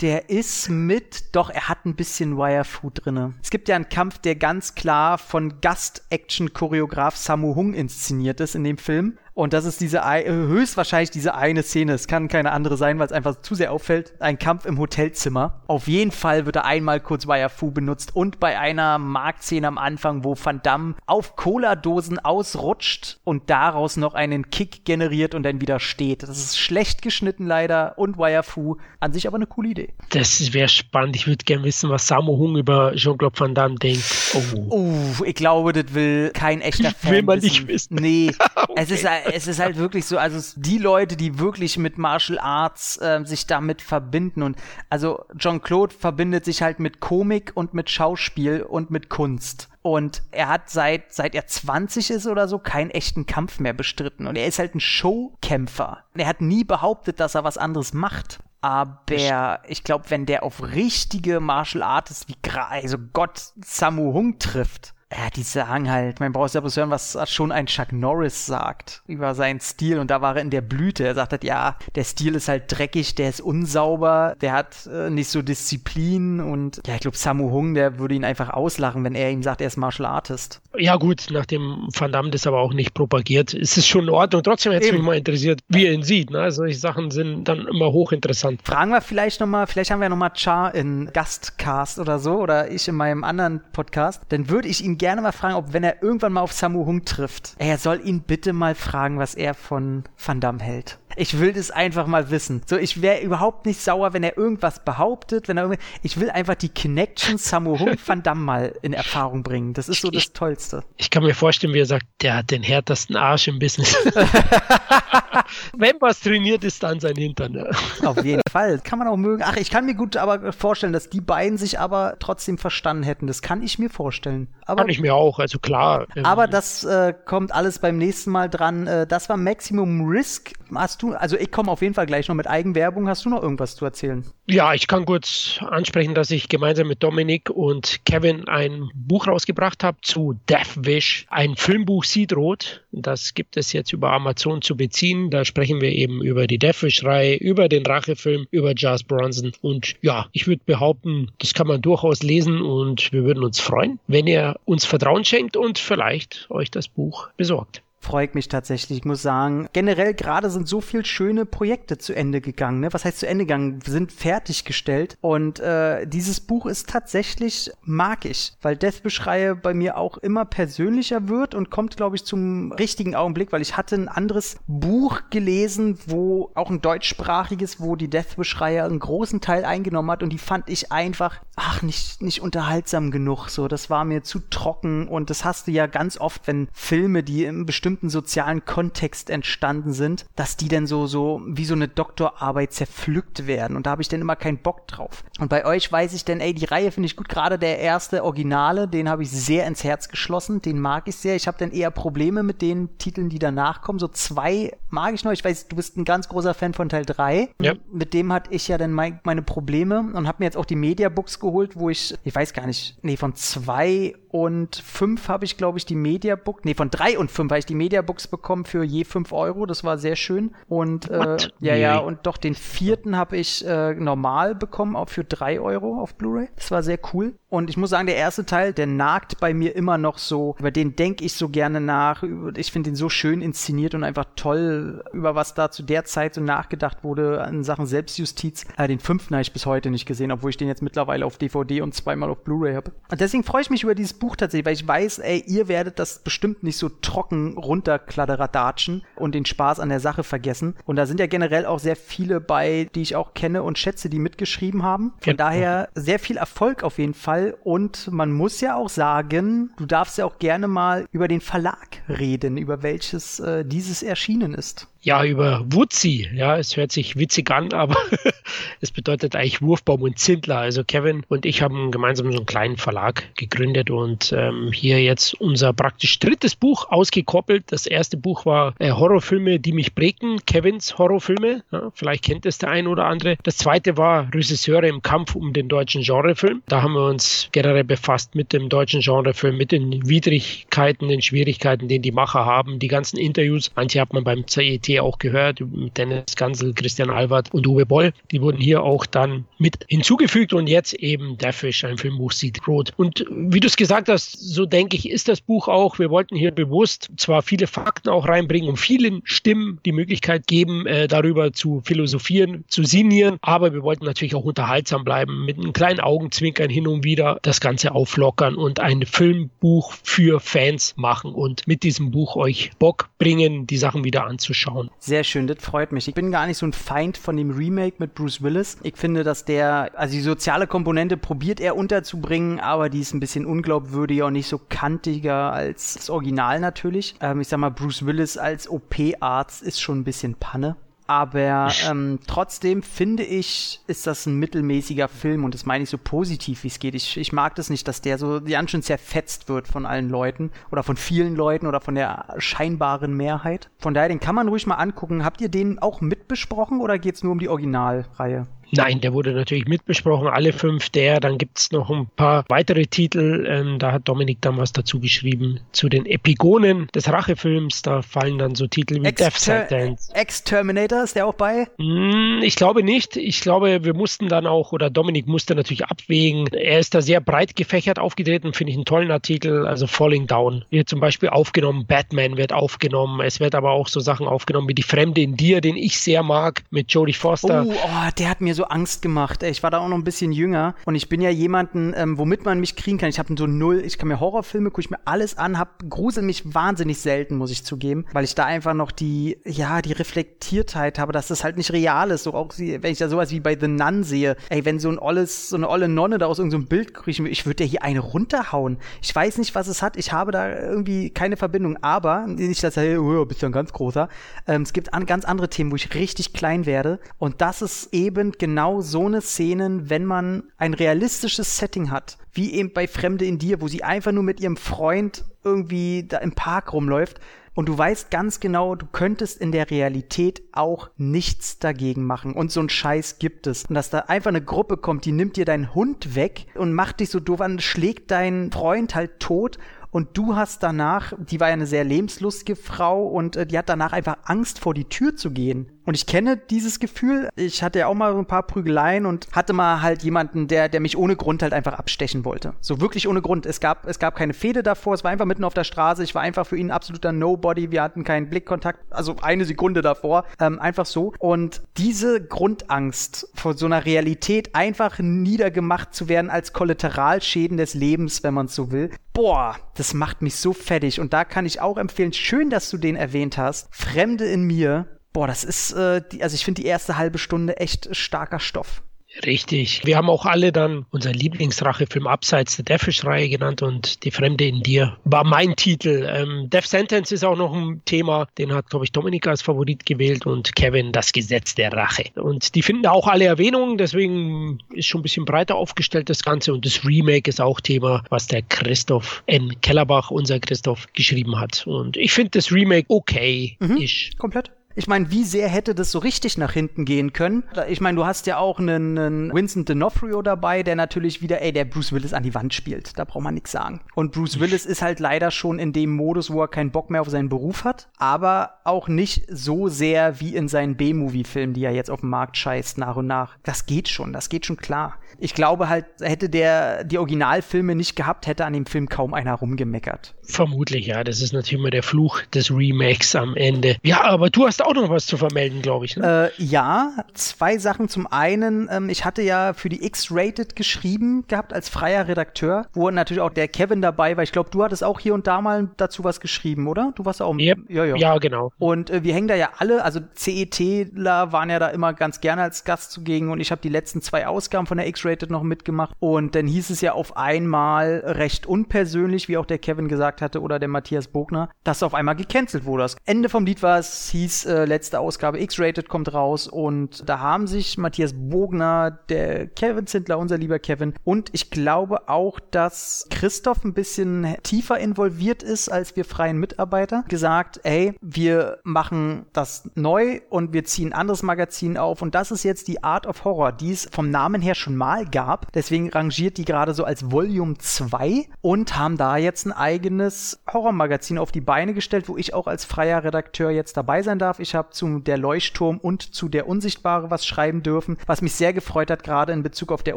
Der ist mit, doch, er hat ein bisschen Wire Food drinne. Es gibt ja einen Kampf, der ganz klar von Gast-Action-Choreograf Samu Hung inszeniert ist in dem Film. Und das ist diese höchstwahrscheinlich diese eine Szene. Es kann keine andere sein, weil es einfach zu sehr auffällt. Ein Kampf im Hotelzimmer. Auf jeden Fall wird er einmal kurz Wire Fu benutzt und bei einer Marktszene am Anfang, wo Van Damme auf Cola-Dosen ausrutscht und daraus noch einen Kick generiert und dann wieder steht. Das ist schlecht geschnitten leider und Wire Fu an sich aber eine coole Idee. Das wäre spannend. Ich würde gerne wissen, was Samu Hung über Jean-Claude Van Damme denkt. Oh. Uh, ich glaube, das will kein echter Fan *laughs* Will man wissen. nicht wissen. Nee, okay. *laughs* es ist es ist halt wirklich so, also die Leute, die wirklich mit Martial Arts äh, sich damit verbinden und also Jean-Claude verbindet sich halt mit Komik und mit Schauspiel und mit Kunst. Und er hat seit, seit er 20 ist oder so keinen echten Kampf mehr bestritten. Und er ist halt ein Showkämpfer. Er hat nie behauptet, dass er was anderes macht. Aber ich glaube, wenn der auf richtige Martial Artists wie, also Gott, Samu Hung trifft, ja, die sagen halt, man braucht ja bloß hören, was schon ein Chuck Norris sagt über seinen Stil. Und da war er in der Blüte. Er sagt halt, ja, der Stil ist halt dreckig, der ist unsauber, der hat äh, nicht so Disziplin. Und ja, ich glaube, Samu Hung, der würde ihn einfach auslachen, wenn er ihm sagt, er ist Martial Artist. Ja, gut, nachdem Van Damme das aber auch nicht propagiert, ist es schon in Ordnung. Trotzdem hätte es mich mal interessiert, wie er ihn sieht. Ne? Solche Sachen sind dann immer hochinteressant. Fragen wir vielleicht nochmal, vielleicht haben wir nochmal Char in Gastcast oder so, oder ich in meinem anderen Podcast. Dann würde ich ihn gerne mal fragen, ob wenn er irgendwann mal auf Samu Hung trifft, er soll ihn bitte mal fragen, was er von Van Damme hält. Ich will das einfach mal wissen. So, ich wäre überhaupt nicht sauer, wenn er irgendwas behauptet, wenn er ich will einfach die Connection Samu Hung *laughs* Van Damme mal in Erfahrung bringen. Das ist so das Tollste. Ich kann mir vorstellen, wie er sagt, der hat den härtesten Arsch im Business. *laughs* wenn was trainiert ist, dann sein Hintern. Ja. Auf jeden Fall. Kann man auch mögen. Ach, ich kann mir gut aber vorstellen, dass die beiden sich aber trotzdem verstanden hätten. Das kann ich mir vorstellen. Aber, kann ich mir auch, also klar. Aber das äh, kommt alles beim nächsten Mal dran. Äh, das war Maximum Risk. Hast du, also ich komme auf jeden Fall gleich noch mit Eigenwerbung. Hast du noch irgendwas zu erzählen? Ja, ich kann kurz ansprechen, dass ich gemeinsam mit Dominik und Kevin ein Buch rausgebracht habe zu Death Wish, ein Filmbuch Sieht Rot. Das gibt es jetzt über Amazon zu beziehen. Da sprechen wir eben über die Death Wish-Reihe, über den Rachefilm, über Jazz Bronson. Und ja, ich würde behaupten, das kann man durchaus lesen und wir würden uns freuen, wenn ihr uns Vertrauen schenkt und vielleicht euch das Buch besorgt freut mich tatsächlich. Ich muss sagen, generell gerade sind so viel schöne Projekte zu Ende gegangen. Ne? Was heißt zu Ende gegangen? Sind fertiggestellt. Und äh, dieses Buch ist tatsächlich mag ich, weil Deathwish-Reihe bei mir auch immer persönlicher wird und kommt, glaube ich, zum richtigen Augenblick, weil ich hatte ein anderes Buch gelesen, wo auch ein deutschsprachiges, wo die Deathwish-Reihe einen großen Teil eingenommen hat und die fand ich einfach, ach, nicht, nicht unterhaltsam genug. So, das war mir zu trocken und das hast du ja ganz oft, wenn Filme, die im bestimmten sozialen Kontext entstanden sind, dass die dann so, so wie so eine Doktorarbeit zerpflückt werden. Und da habe ich dann immer keinen Bock drauf. Und bei euch weiß ich dann, ey, die Reihe finde ich gut. Gerade der erste Originale, den habe ich sehr ins Herz geschlossen. Den mag ich sehr. Ich habe dann eher Probleme mit den Titeln, die danach kommen. So zwei mag ich noch. Ich weiß, du bist ein ganz großer Fan von Teil 3. Ja. Mit dem hatte ich ja dann mein, meine Probleme und habe mir jetzt auch die Mediabooks geholt rausgeholt, wo ich, ich weiß gar nicht, nee, von zwei und fünf habe ich, glaube ich, die Mediabook, nee, von drei und fünf habe ich die Mediabooks bekommen für je fünf Euro. Das war sehr schön. Und äh, ja, ja, und doch den vierten habe ich äh, normal bekommen, auch für drei Euro auf Blu-ray. Das war sehr cool. Und ich muss sagen, der erste Teil, der nagt bei mir immer noch so, über den denke ich so gerne nach. Ich finde den so schön inszeniert und einfach toll, über was da zu der Zeit so nachgedacht wurde in Sachen Selbstjustiz. Äh, den fünften habe ich bis heute nicht gesehen, obwohl ich den jetzt mittlerweile auf DVD und zweimal auf Blu-ray habe. Und deswegen freue ich mich über dieses Buch tatsächlich, weil ich weiß, ey, ihr werdet das bestimmt nicht so trocken runterkladderadatschen und den Spaß an der Sache vergessen. Und da sind ja generell auch sehr viele bei, die ich auch kenne und schätze, die mitgeschrieben haben. Von ja. daher sehr viel Erfolg auf jeden Fall. Und man muss ja auch sagen, du darfst ja auch gerne mal über den Verlag reden, über welches äh, dieses erschienen ist. Ja, über Wutzi. Ja, es hört sich witzig an, aber *laughs* es bedeutet eigentlich Wurfbaum und Zindler. Also Kevin und ich haben gemeinsam so einen kleinen Verlag gegründet und ähm, hier jetzt unser praktisch drittes Buch ausgekoppelt. Das erste Buch war äh, Horrorfilme, die mich prägten. Kevins Horrorfilme. Ja, vielleicht kennt es der ein oder andere. Das zweite war Regisseure im Kampf um den deutschen Genrefilm. Da haben wir uns generell befasst mit dem deutschen Genrefilm, mit den Widrigkeiten, den Schwierigkeiten, den die Macher haben, die ganzen Interviews. Manche hat man beim CET auch gehört, Dennis Gansel, Christian Albert und Uwe Boll. Die wurden hier auch dann mit hinzugefügt und jetzt eben Der Fisch, ein Filmbuch sieht rot. Und wie du es gesagt hast, so denke ich, ist das Buch auch. Wir wollten hier bewusst zwar viele Fakten auch reinbringen und vielen Stimmen die Möglichkeit geben, äh, darüber zu philosophieren, zu sinnieren, aber wir wollten natürlich auch unterhaltsam bleiben, mit einem kleinen Augenzwinkern hin und wieder das Ganze auflockern und ein Filmbuch für Fans machen und mit diesem Buch euch Bock bringen, die Sachen wieder anzuschauen anschauen. Sehr schön, das freut mich. Ich bin gar nicht so ein Feind von dem Remake mit Bruce Willis. Ich finde, dass der, also die soziale Komponente probiert er unterzubringen, aber die ist ein bisschen unglaubwürdiger und nicht so kantiger als das Original natürlich. Ähm, ich sag mal, Bruce Willis als OP-Arzt ist schon ein bisschen Panne. Aber ähm, trotzdem finde ich, ist das ein mittelmäßiger Film und das meine ich so positiv, wie es geht. Ich, ich mag das nicht, dass der so ganz schön zerfetzt wird von allen Leuten oder von vielen Leuten oder von der scheinbaren Mehrheit. Von daher, den kann man ruhig mal angucken. Habt ihr den auch mitbesprochen oder geht es nur um die Originalreihe? Nein, der wurde natürlich mitbesprochen, alle fünf der. Dann gibt es noch ein paar weitere Titel. Ähm, da hat Dominik dann was dazu geschrieben zu den Epigonen des Rachefilms. Da fallen dann so Titel wie Exter Death Sentence. Ex-Terminator ist der auch bei? Mm, ich glaube nicht. Ich glaube, wir mussten dann auch, oder Dominik musste natürlich abwägen. Er ist da sehr breit gefächert aufgetreten, finde ich einen tollen Artikel. Also Falling Down wird zum Beispiel aufgenommen, Batman wird aufgenommen. Es wird aber auch so Sachen aufgenommen wie Die Fremde in dir, den ich sehr mag, mit Jodie Foster. Oh, oh der hat mir so Angst gemacht. Ich war da auch noch ein bisschen jünger und ich bin ja jemanden, ähm, womit man mich kriegen kann. Ich habe so null, ich kann mir Horrorfilme, gucke ich mir alles an, hab, grusel mich wahnsinnig selten, muss ich zugeben, weil ich da einfach noch die, ja, die Reflektiertheit habe, dass das halt nicht real ist. So auch, wenn ich da sowas wie bei The Nun sehe, ey, wenn so ein olles, so eine olle Nonne da aus irgendeinem so Bild kriegen will, ich würde ja hier eine runterhauen. Ich weiß nicht, was es hat. Ich habe da irgendwie keine Verbindung, aber nicht, dass er, hey, oh, bist ja ein ganz großer. Ähm, es gibt an, ganz andere Themen, wo ich richtig klein werde und das ist eben genau so eine Szenen, wenn man ein realistisches Setting hat, wie eben bei Fremde in dir, wo sie einfach nur mit ihrem Freund irgendwie da im Park rumläuft und du weißt ganz genau, du könntest in der Realität auch nichts dagegen machen. Und so ein Scheiß gibt es. Und dass da einfach eine Gruppe kommt, die nimmt dir deinen Hund weg und macht dich so doof an, schlägt deinen Freund halt tot und du hast danach, die war ja eine sehr lebenslustige Frau und äh, die hat danach einfach Angst vor die Tür zu gehen. Und ich kenne dieses Gefühl. Ich hatte ja auch mal so ein paar Prügeleien und hatte mal halt jemanden, der, der mich ohne Grund halt einfach abstechen wollte. So wirklich ohne Grund. Es gab, es gab keine Fehde davor. Es war einfach mitten auf der Straße. Ich war einfach für ihn absoluter Nobody. Wir hatten keinen Blickkontakt. Also eine Sekunde davor. Ähm, einfach so. Und diese Grundangst vor so einer Realität einfach niedergemacht zu werden als Kollateralschäden des Lebens, wenn man es so will. Boah, das macht mich so fertig. Und da kann ich auch empfehlen, schön, dass du den erwähnt hast. Fremde in mir Boah, das ist, äh, die, also ich finde die erste halbe Stunde echt starker Stoff. Richtig. Wir haben auch alle dann unseren Lieblingsrachefilm Abseits der Deathwish-Reihe genannt und Die Fremde in dir war mein Titel. Ähm, Death Sentence ist auch noch ein Thema, den hat, glaube ich, Dominika als Favorit gewählt und Kevin das Gesetz der Rache. Und die finden auch alle Erwähnungen, deswegen ist schon ein bisschen breiter aufgestellt das Ganze und das Remake ist auch Thema, was der Christoph N. Kellerbach, unser Christoph, geschrieben hat. Und ich finde das Remake okay. Mhm, komplett Ich meine, wie sehr hätte das so richtig nach hinten gehen können? Ich meine, du hast ja auch einen, einen Vincent D'Onofrio dabei, der natürlich wieder, ey, der Bruce Willis an die Wand spielt. Da braucht man nichts sagen. Und Bruce Willis ist halt leider schon in dem Modus, wo er keinen Bock mehr auf seinen Beruf hat, aber auch nicht so sehr wie in seinen B-Movie-Filmen, die er jetzt auf dem Markt scheißt nach und nach. Das geht schon, das geht schon klar. Ich glaube halt, hätte der die Originalfilme nicht gehabt, hätte an dem Film kaum einer rumgemeckert. Vermutlich, ja. Das ist natürlich immer der Fluch des Remakes am Ende. Ja, aber du hast auch noch was zu vermelden, glaube ich. Ne? Äh, ja, zwei Sachen. Zum einen, ähm, ich hatte ja für die X-Rated geschrieben gehabt als freier Redakteur, wo natürlich auch der Kevin dabei war. Ich glaube, du hattest auch hier und da mal dazu was geschrieben, oder? Du warst auch. Yep. Ja, ja. ja, genau. Und äh, wir hängen da ja alle, also CETler waren ja da immer ganz gerne als Gast zugegen und ich habe die letzten zwei Ausgaben von der X-Rated noch mitgemacht. Und dann hieß es ja auf einmal recht unpersönlich, wie auch der Kevin gesagt hatte, oder der Matthias Bogner, dass auf einmal gecancelt wurde. Das Ende vom Lied war, es hieß, äh, letzte Ausgabe X-Rated kommt raus und da haben sich Matthias Bogner, der Kevin Zindler, unser lieber Kevin, und ich glaube auch, dass Christoph ein bisschen tiefer involviert ist als wir freien Mitarbeiter, gesagt, ey, wir machen das neu und wir ziehen ein anderes Magazin auf und das ist jetzt die Art of Horror, die es vom Namen her schon mal gab. Deswegen rangiert die gerade so als Volume 2 und haben da jetzt ein eigenes Horrormagazin auf die Beine gestellt, wo ich auch als freier Redakteur jetzt dabei sein darf. Ich habe zu Der Leuchtturm und zu Der Unsichtbare was schreiben dürfen, was mich sehr gefreut hat, gerade in Bezug auf Der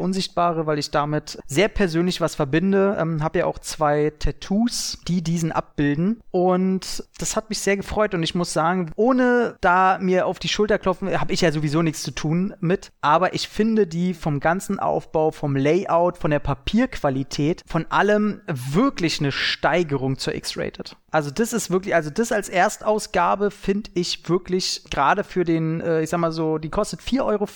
Unsichtbare, weil ich damit sehr persönlich was verbinde. Ähm, habe ja auch zwei Tattoos, die diesen abbilden und das hat mich sehr gefreut und ich muss sagen, ohne da mir auf die Schulter klopfen, habe ich ja sowieso nichts zu tun mit, aber ich finde die vom ganzen Aufbau, vom Layout, von der Papierqualität, von allem wirklich eine Steigerung zur X-Rated. Also das ist wirklich, also das als Erstausgabe finde ich wirklich gerade für den, äh, ich sag mal so, die kostet 4,40 Euro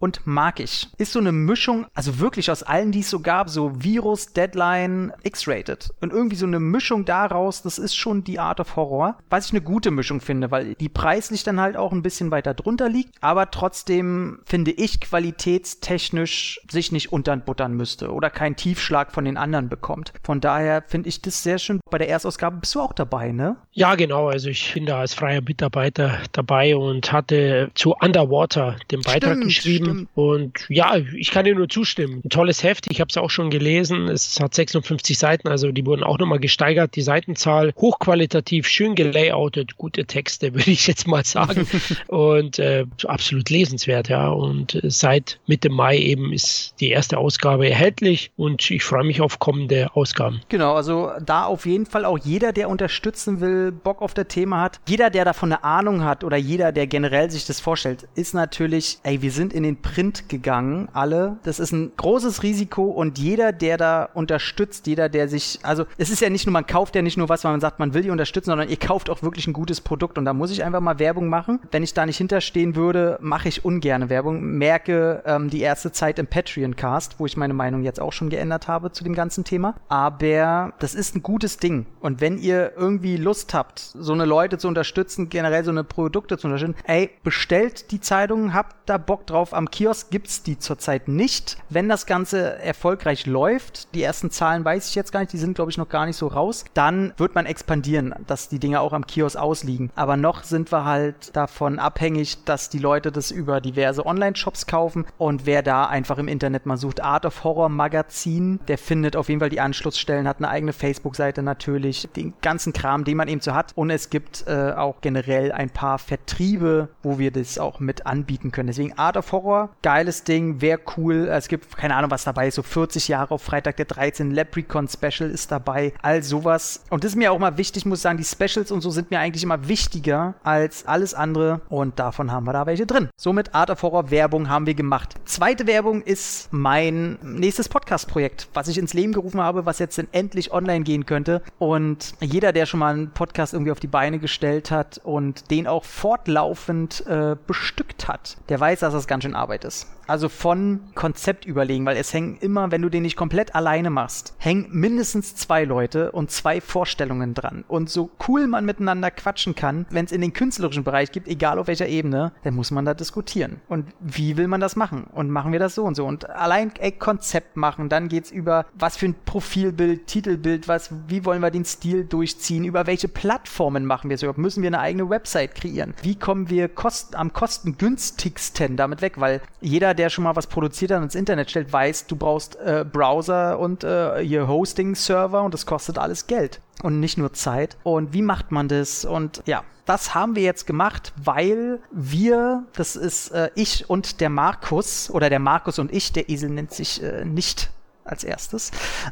und mag ich. Ist so eine Mischung, also wirklich aus allen, die es so gab, so Virus, Deadline, X-Rated. Und irgendwie so eine Mischung daraus, das ist schon die Art of Horror. Was ich eine gute Mischung finde, weil die preislich dann halt auch ein bisschen weiter drunter liegt, aber trotzdem finde ich qualitätstechnisch sich nicht unterbuttern müsste oder keinen Tiefschlag von den anderen bekommt. Von daher finde ich das sehr schön. Bei der Erstausgabe bist du auch dabei, ne? Ja, genau. Also ich bin da als freier Mitarbeiter dabei und hatte zu Underwater den Beitrag stimmt, geschrieben. Stimmt. Und ja, ich kann dir nur zustimmen. Ein tolles Heft. Ich habe es auch schon gelesen. Es hat 56 Seiten, also die wurden auch nochmal gesteigert. Die Seitenzahl hochqualitativ, schön gelayoutet, gute Texte, *laughs* würde ich jetzt mal sagen. *laughs* und äh, absolut lesenswert, ja. Und äh, seit Mitte Mai eben ist die erste Ausgabe erhältlich und ich freue mich auf kommende Ausgaben. Genau, also da auf jeden Fall auch jeder, der unterstützen will, Bock auf das Thema hat, jeder, der davon eine Ahnung hat oder jeder, der generell sich das vorstellt, ist natürlich, ey, wir sind in den Print gegangen, alle. Das ist ein großes Risiko und jeder, der da unterstützt, jeder, der sich, also es ist ja nicht nur, man kauft ja nicht nur was, weil man sagt, man will die unterstützen, sondern ihr kauft auch wirklich ein gutes Produkt und da muss ich einfach mal Werbung machen. Wenn ich da nicht hinterstehen würde, mache ich ungerne Werbung. Merke ähm, die erste Zeit im Patreon-Cast, wo ich meine Meinung jetzt auch schon geändert habe zu dem ganzen Thema. Aber das ist ein gutes Ding. Und wenn ihr irgendwie Lust habt, so eine Leute zu unterstützen, generell so eine Produkte zu unterstützen, ey, bestellt die Zeitung, habt da Bock drauf. Am Kiosk gibt's die zurzeit nicht. Wenn das Ganze erfolgreich läuft, die ersten Zahlen weiß ich jetzt gar nicht, die sind glaube ich noch gar nicht so raus, dann wird man expandieren, dass die Dinge auch am Kiosk ausliegen. Aber noch sind wir halt davon abhängig, dass die Leute das über diverse Online-Shops kaufen und wer da einfach im Internet mal sucht, Art of Horror Magazin, der findet auf jeden Fall die Anschlussstellen, hat eine eigene Facebook-Seite natürlich, den ganzen Kram, den man eben so hat. Und es gibt äh, auch generell ein paar Vertriebe, wo wir das auch mit anbieten können. Deswegen Art of Horror, geiles Ding, wäre cool. Es gibt keine Ahnung, was dabei ist, so 40 Jahre auf Freitag der 13. Leprechaun Special ist dabei, all sowas. Und das ist mir auch mal wichtig, muss sagen, die Specials und so sind mir eigentlich immer wichtiger als alles andere. Und davon haben wir da welche drin. Somit Art of Horror Werbung haben wir gemacht. Zweite Werbung ist mein nächstes Podcast-Projekt, was ich ins Leben gerufen habe, was jetzt endlich online gehen könnte. Und jeder, der schon mal einen Podcast irgendwie auf die Beine gestellt hat und den auch fortlaufend äh, bestückt hat, der weiß, dass das ganz schön Arbeit ist. Also von Konzept überlegen, weil es hängen immer, wenn du den nicht komplett alleine machst, hängen mindestens zwei Leute und zwei Vorstellungen dran. Und so cool man miteinander quatschen kann, wenn es in den künstlerischen Bereich gibt, egal auf welcher Ebene, dann muss man da diskutieren. Und wie will man das machen? Und machen wir das so und so? Und allein ey, Konzept machen, dann geht's über was für ein Profilbild, Titelbild, was, wie wollen wir den Stil durchziehen, über welche Plattformen machen wir es überhaupt? Müssen wir eine eigene Website kreieren? Wie kommen wir kost am kostengünstigsten damit weg? Weil jeder, der schon mal was produziert und ins Internet stellt, weiß, du brauchst äh, Browser und äh, hier Hosting-Server und das kostet alles Geld und nicht nur Zeit. Und wie macht man das? Und ja, das haben wir jetzt gemacht, weil wir, das ist äh, ich und der Markus, oder der Markus und ich, der Esel nennt sich äh, nicht als erstes,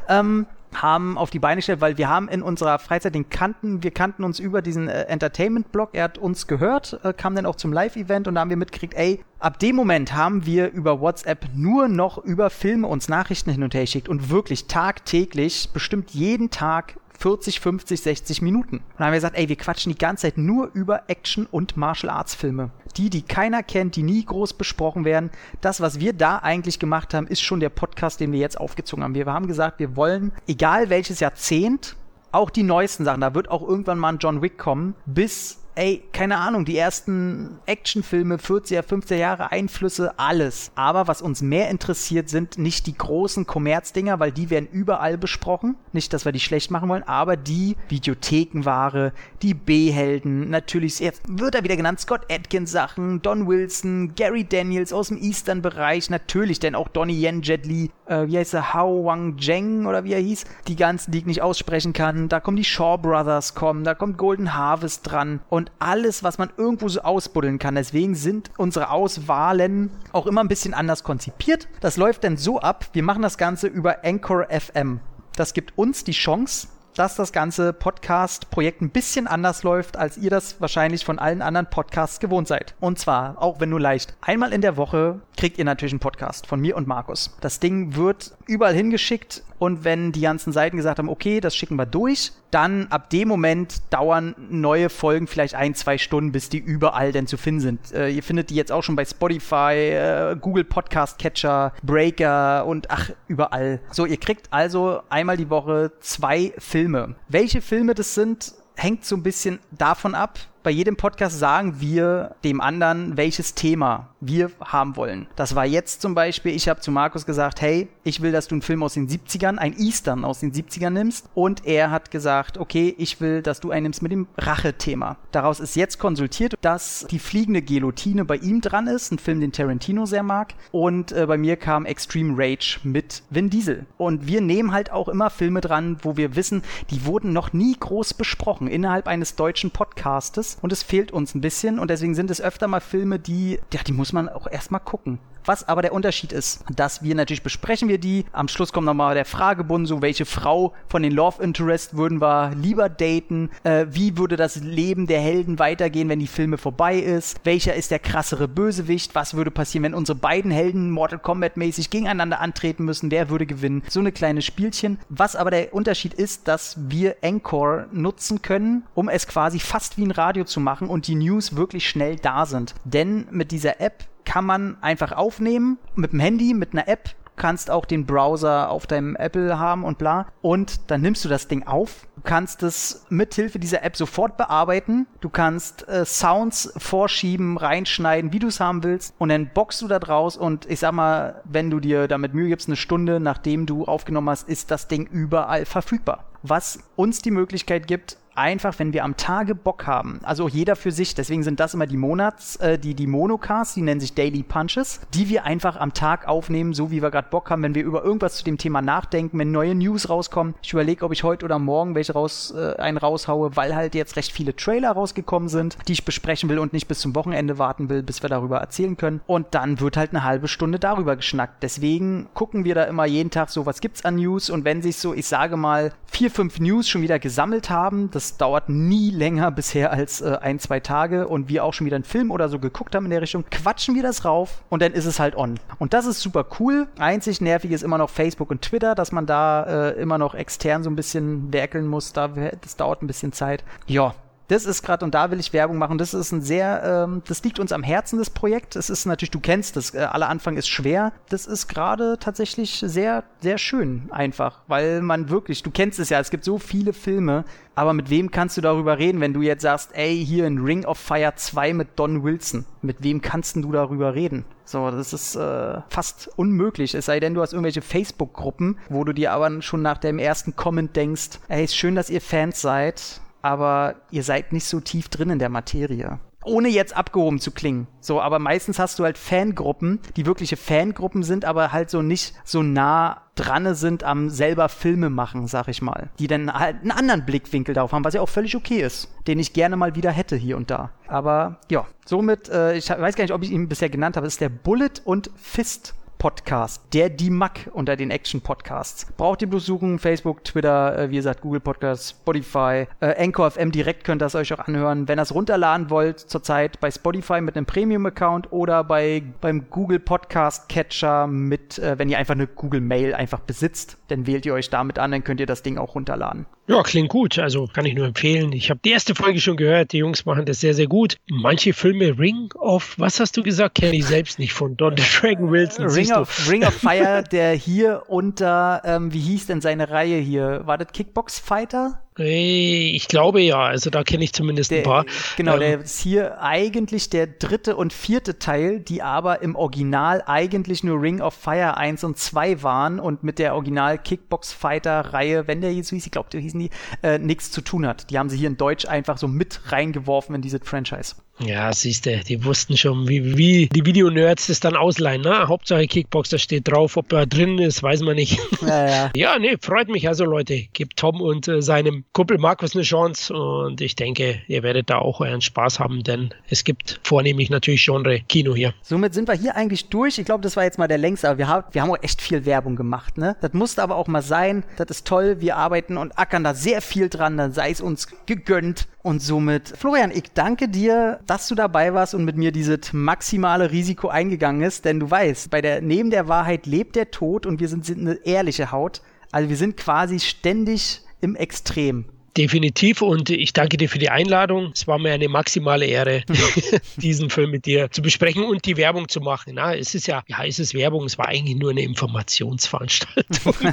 ähm, haben auf die Beine gestellt, weil wir haben in unserer Freizeit den kannten, wir kannten uns über diesen äh, Entertainment-Blog, er hat uns gehört, äh, kam dann auch zum Live-Event und da haben wir mitgekriegt, ey, ab dem Moment haben wir über WhatsApp nur noch über Filme uns Nachrichten hin und her geschickt und wirklich tagtäglich, bestimmt jeden Tag 40, 50, 60 Minuten. Und dann haben wir gesagt, ey, wir quatschen die ganze Zeit nur über Action- und Martial Arts Filme. Die, die keiner kennt, die nie groß besprochen werden. Das, was wir da eigentlich gemacht haben, ist schon der Podcast, den wir jetzt aufgezogen haben. Wir haben gesagt, wir wollen, egal welches Jahrzehnt, auch die neuesten Sachen, da wird auch irgendwann mal ein John Wick kommen, bis ey, keine Ahnung, die ersten Actionfilme, 40er, 50er Jahre, Einflüsse, alles. Aber was uns mehr interessiert, sind nicht die großen Kommerzdinger, weil die werden überall besprochen. Nicht, dass wir die schlecht machen wollen, aber die Videothekenware, die B-Helden, natürlich, jetzt wird er wieder genannt, Scott Atkins Sachen, Don Wilson, Gary Daniels aus dem Eastern-Bereich, natürlich, denn auch Donnie Yen Jet Li, äh, wie heißt er, Hao Wang Zheng oder wie er hieß, die ganzen, die ich nicht aussprechen kann. Da kommen die Shaw Brothers kommen, da kommt Golden Harvest dran und alles, was man irgendwo so ausbuddeln kann. Deswegen sind unsere Auswahlen auch immer ein bisschen anders konzipiert. Das läuft dann so ab, wir machen das Ganze über Anchor FM. Das gibt uns die Chance, dass das ganze Podcast-Projekt ein bisschen anders läuft, als ihr das wahrscheinlich von allen anderen Podcasts gewohnt seid. Und zwar, auch wenn nur leicht, einmal in der Woche kriegt ihr natürlich einen Podcast von mir und Markus. Das Ding wird überall hingeschickt und wenn die ganzen Seiten gesagt haben, okay, das schicken wir durch, dann ab dem Moment dauern neue Folgen vielleicht ein, zwei Stunden, bis die überall denn zu finden sind. Äh, ihr findet die jetzt auch schon bei Spotify, äh, Google Podcast Catcher, Breaker und ach, überall. So, ihr kriegt also einmal die Woche zwei Filme. Welche Filme das sind, hängt so ein bisschen davon ab, bei jedem Podcast sagen wir dem anderen, welches Thema wir haben wollen. Das war jetzt zum Beispiel, ich habe zu Markus gesagt, hey, ich will, dass du einen Film aus den 70ern, ein Eastern aus den 70ern nimmst. Und er hat gesagt, okay, ich will, dass du einen nimmst mit dem Rache-Thema. Daraus ist jetzt konsultiert, dass die fliegende Guillotine bei ihm dran ist, ein Film, den Tarantino sehr mag. Und äh, bei mir kam Extreme Rage mit Vin Diesel. Und wir nehmen halt auch immer Filme dran, wo wir wissen, die wurden noch nie groß besprochen innerhalb eines deutschen Podcastes und es fehlt uns ein bisschen und deswegen sind es öfter mal Filme, die, ja, die muss man auch erstmal gucken. Was aber der Unterschied ist, dass wir natürlich besprechen wir die. Am Schluss kommt nochmal der Fragebund, so welche Frau von den Love Interest würden wir lieber daten? Äh, wie würde das Leben der Helden weitergehen, wenn die Filme vorbei ist? Welcher ist der krassere Bösewicht? Was würde passieren, wenn unsere beiden Helden Mortal Kombat mäßig gegeneinander antreten müssen? Wer würde gewinnen? So eine kleine Spielchen. Was aber der Unterschied ist, dass wir Encore nutzen können, um es quasi fast wie ein Radio zu machen und die News wirklich schnell da sind. Denn mit dieser App kann man einfach aufnehmen mit dem Handy, mit einer App. Du kannst auch den Browser auf deinem Apple haben und bla. Und dann nimmst du das Ding auf. Du kannst es mit Hilfe dieser App sofort bearbeiten. Du kannst äh, Sounds vorschieben, reinschneiden, wie du es haben willst. Und dann boxst du da draus. Und ich sag mal, wenn du dir damit Mühe gibst, eine Stunde nachdem du aufgenommen hast, ist das Ding überall verfügbar. Was uns die Möglichkeit gibt, einfach, wenn wir am Tage Bock haben, also jeder für sich, deswegen sind das immer die Monats, äh, die, die Monocasts, die nennen sich Daily Punches, die wir einfach am Tag aufnehmen, so wie wir gerade Bock haben, wenn wir über irgendwas zu dem Thema nachdenken, wenn neue News rauskommen. Ich überlege, ob ich heute oder morgen welche raus, äh, einen raushaue, weil halt jetzt recht viele Trailer rausgekommen sind, die ich besprechen will und nicht bis zum Wochenende warten will, bis wir darüber erzählen können. Und dann wird halt eine halbe Stunde darüber geschnackt. Deswegen gucken wir da immer jeden Tag so, was gibt's an News und wenn sich so, ich sage mal, vier, fünf News schon wieder gesammelt haben, das dauert nie länger bisher als äh, ein, zwei Tage und wir auch schon wieder einen Film oder so geguckt haben in der Richtung, quatschen wir das rauf und dann ist es halt on. Und das ist super cool. Einzig nervig ist immer noch Facebook und Twitter, dass man da äh, immer noch extern so ein bisschen werkeln muss. Da, das dauert ein bisschen Zeit. Ja, Das ist gerade, und da will ich Werbung machen, das ist ein sehr, ähm, das liegt uns am Herzen, das Projekt. Es ist natürlich, du kennst das, äh, aller Anfang ist schwer. Das ist gerade tatsächlich sehr, sehr schön einfach, weil man wirklich, du kennst es ja, es gibt so viele Filme, aber mit wem kannst du darüber reden, wenn du jetzt sagst, ey, hier in Ring of Fire 2 mit Don Wilson? Mit wem kannst du darüber reden? So, das ist äh, fast unmöglich. Es sei denn, du hast irgendwelche Facebook-Gruppen, wo du dir aber schon nach dem ersten Comment denkst, ey, ist schön, dass ihr Fans seid, aber ihr seid nicht so tief drin in der Materie ohne jetzt abgehoben zu klingen. So, aber meistens hast du halt Fangruppen, die wirkliche Fangruppen sind, aber halt so nicht so nah dran sind am selber Filme machen, sag ich mal. Die dann halt einen anderen Blickwinkel darauf haben, was ja auch völlig okay ist, den ich gerne mal wieder hätte hier und da. Aber ja, somit, äh, ich weiß gar nicht, ob ich ihn bisher genannt habe, ist der Bullet und Fist Podcast, der die Mac unter den Action Podcasts. Braucht ihr bloß suchen, Facebook, Twitter, äh, wie gesagt, Google Podcasts, Spotify, äh, Anchor FM direkt könnt ihr es euch auch anhören. Wenn ihr es runterladen wollt, zurzeit bei Spotify mit einem Premium-Account oder bei, beim Google Podcast Catcher mit, äh, wenn ihr einfach eine Google Mail einfach besitzt, dann wählt ihr euch damit an, dann könnt ihr das Ding auch runterladen. Ja, klingt gut. Also kann ich nur empfehlen. Ich habe die erste Folge schon gehört. Die Jungs machen das sehr, sehr gut. Manche Filme Ring of, was hast du gesagt? Kenne ich selbst nicht von Don *laughs* Dragon Wilson. Ring of, Ring of Fire, der hier unter, ähm, wie hieß denn seine Reihe hier? War das Kickbox Fighter? Ich glaube ja, also da kenne ich zumindest der, ein paar. Genau, ähm, der ist hier eigentlich der dritte und vierte Teil, die aber im Original eigentlich nur Ring of Fire 1 und 2 waren und mit der Original Kickbox Fighter Reihe, wenn der jetzt so hieß, ich glaube, die hießen die, äh, nichts zu tun hat. Die haben sie hier in Deutsch einfach so mit reingeworfen in diese Franchise. Ja, siehst du, die wussten schon, wie, wie die Videonerds das dann ausleihen. Ne? Hauptsache Kickbox, da steht drauf, ob er drin ist, weiß man nicht. Ja, ja. *laughs* ja nee, freut mich also, Leute. Gebt Tom und äh, seinem Kumpel Markus eine Chance und ich denke, ihr werdet da auch euren Spaß haben, denn es gibt vornehmlich natürlich Genre-Kino hier. Somit sind wir hier eigentlich durch. Ich glaube, das war jetzt mal der längste, aber wir, haben, wir haben auch echt viel Werbung gemacht. Ne? Das musste aber auch mal sein. Das ist toll. Wir arbeiten und ackern da sehr viel dran. Dann sei es uns gegönnt. Und somit, Florian, ich danke dir, dass du dabei warst und mit mir dieses maximale Risiko eingegangen ist, denn du weißt, bei der neben der Wahrheit lebt der Tod und wir sind, sind eine ehrliche Haut. Also wir sind quasi ständig im Extrem. Definitiv und ich danke dir für die Einladung. Es war mir eine maximale Ehre, *laughs* diesen Film mit dir zu besprechen und die Werbung zu machen. Na, es ist ja, ja, es ist Werbung, es war eigentlich nur eine Informationsveranstaltung. *laughs*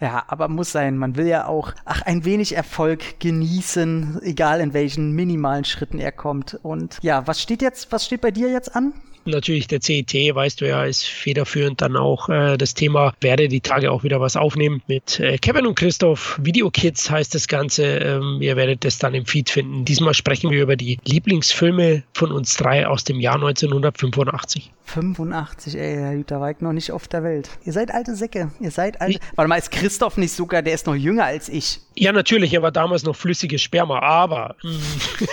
ja, aber muss sein. Man will ja auch, ach, ein wenig Erfolg genießen, egal in welchen minimalen Schritten er kommt. Und ja, was steht jetzt, was steht bei dir jetzt an? natürlich der CIT, weißt du ja, ist federführend dann auch äh, das Thema. Werde die Tage auch wieder was aufnehmen mit äh, Kevin und Christoph. Video Kids heißt das Ganze. Ähm, ihr werdet das dann im Feed finden. Diesmal sprechen wir über die Lieblingsfilme von uns drei aus dem Jahr 1985. 85, ey, da war ich noch nicht auf der Welt. Ihr seid alte Säcke. Ihr seid alte. Warte mal, ist Christoph nicht sogar, der ist noch jünger als ich? Ja, natürlich, er war damals noch flüssiges Sperma, aber hm,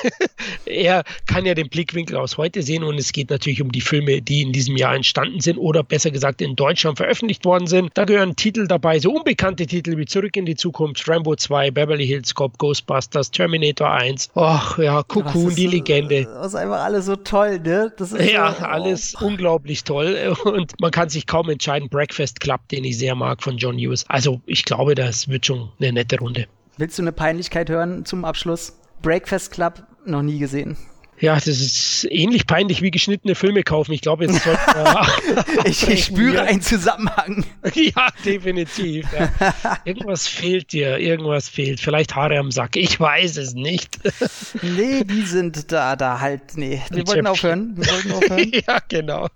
*laughs* er kann ja den Blickwinkel aus heute sehen und es geht natürlich um die Filme, die in diesem Jahr entstanden sind oder besser gesagt in Deutschland veröffentlicht worden sind. Da gehören Titel dabei, so unbekannte Titel wie Zurück in die Zukunft, Rambo 2, Beverly Hills Cop, Ghostbusters, Terminator 1. Ach ja, Cocoon, die Legende. Das ist einfach alles so toll, ne? ja, so, oh. alles unglaublich toll und man kann sich kaum entscheiden. Breakfast Club, den ich sehr mag von John Hughes. Also ich glaube, das wird schon eine nette Runde. Willst du eine Peinlichkeit hören zum Abschluss? Breakfast Club noch nie gesehen. Ja, das ist ähnlich peinlich wie geschnittene Filme kaufen. Ich glaube, jetzt sollte äh, *laughs* *laughs* ich, ich spüre einen Zusammenhang. *laughs* ja, definitiv. Ja. Irgendwas fehlt dir, irgendwas fehlt. Vielleicht Haare am Sack. Ich weiß es nicht. nee, die sind da, da halt. Nee, wir wollten aufhören. Wir wollten aufhören. ja, genau.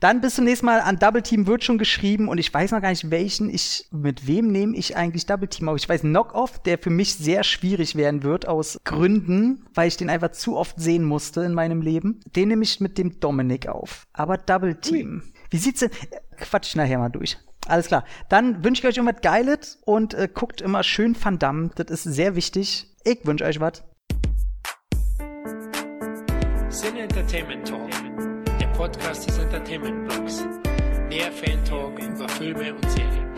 Dann bis zum nächsten Mal. An Double Team wird schon geschrieben und ich weiß noch gar nicht, welchen ich, mit wem nehme ich eigentlich Double Team auf. Ich weiß Knock-Off, der für mich sehr schwierig werden wird aus Gründen, weil ich den einfach zu oft sehen musste in meinem Leben. Den nehme ich mit dem Dominik auf. Aber Double Team. Ui. Wie sieht's denn? Quatsch nachher mal durch. Alles klar. Dann wünsche ich euch irgendwas Geiles und äh, guckt immer schön Van Damme. Das ist sehr wichtig. Ich wünsche euch was. Sin Entertainment Talk Podcast des Entertainment Blogs. Mehr Fan-Talk über Filme und Serien.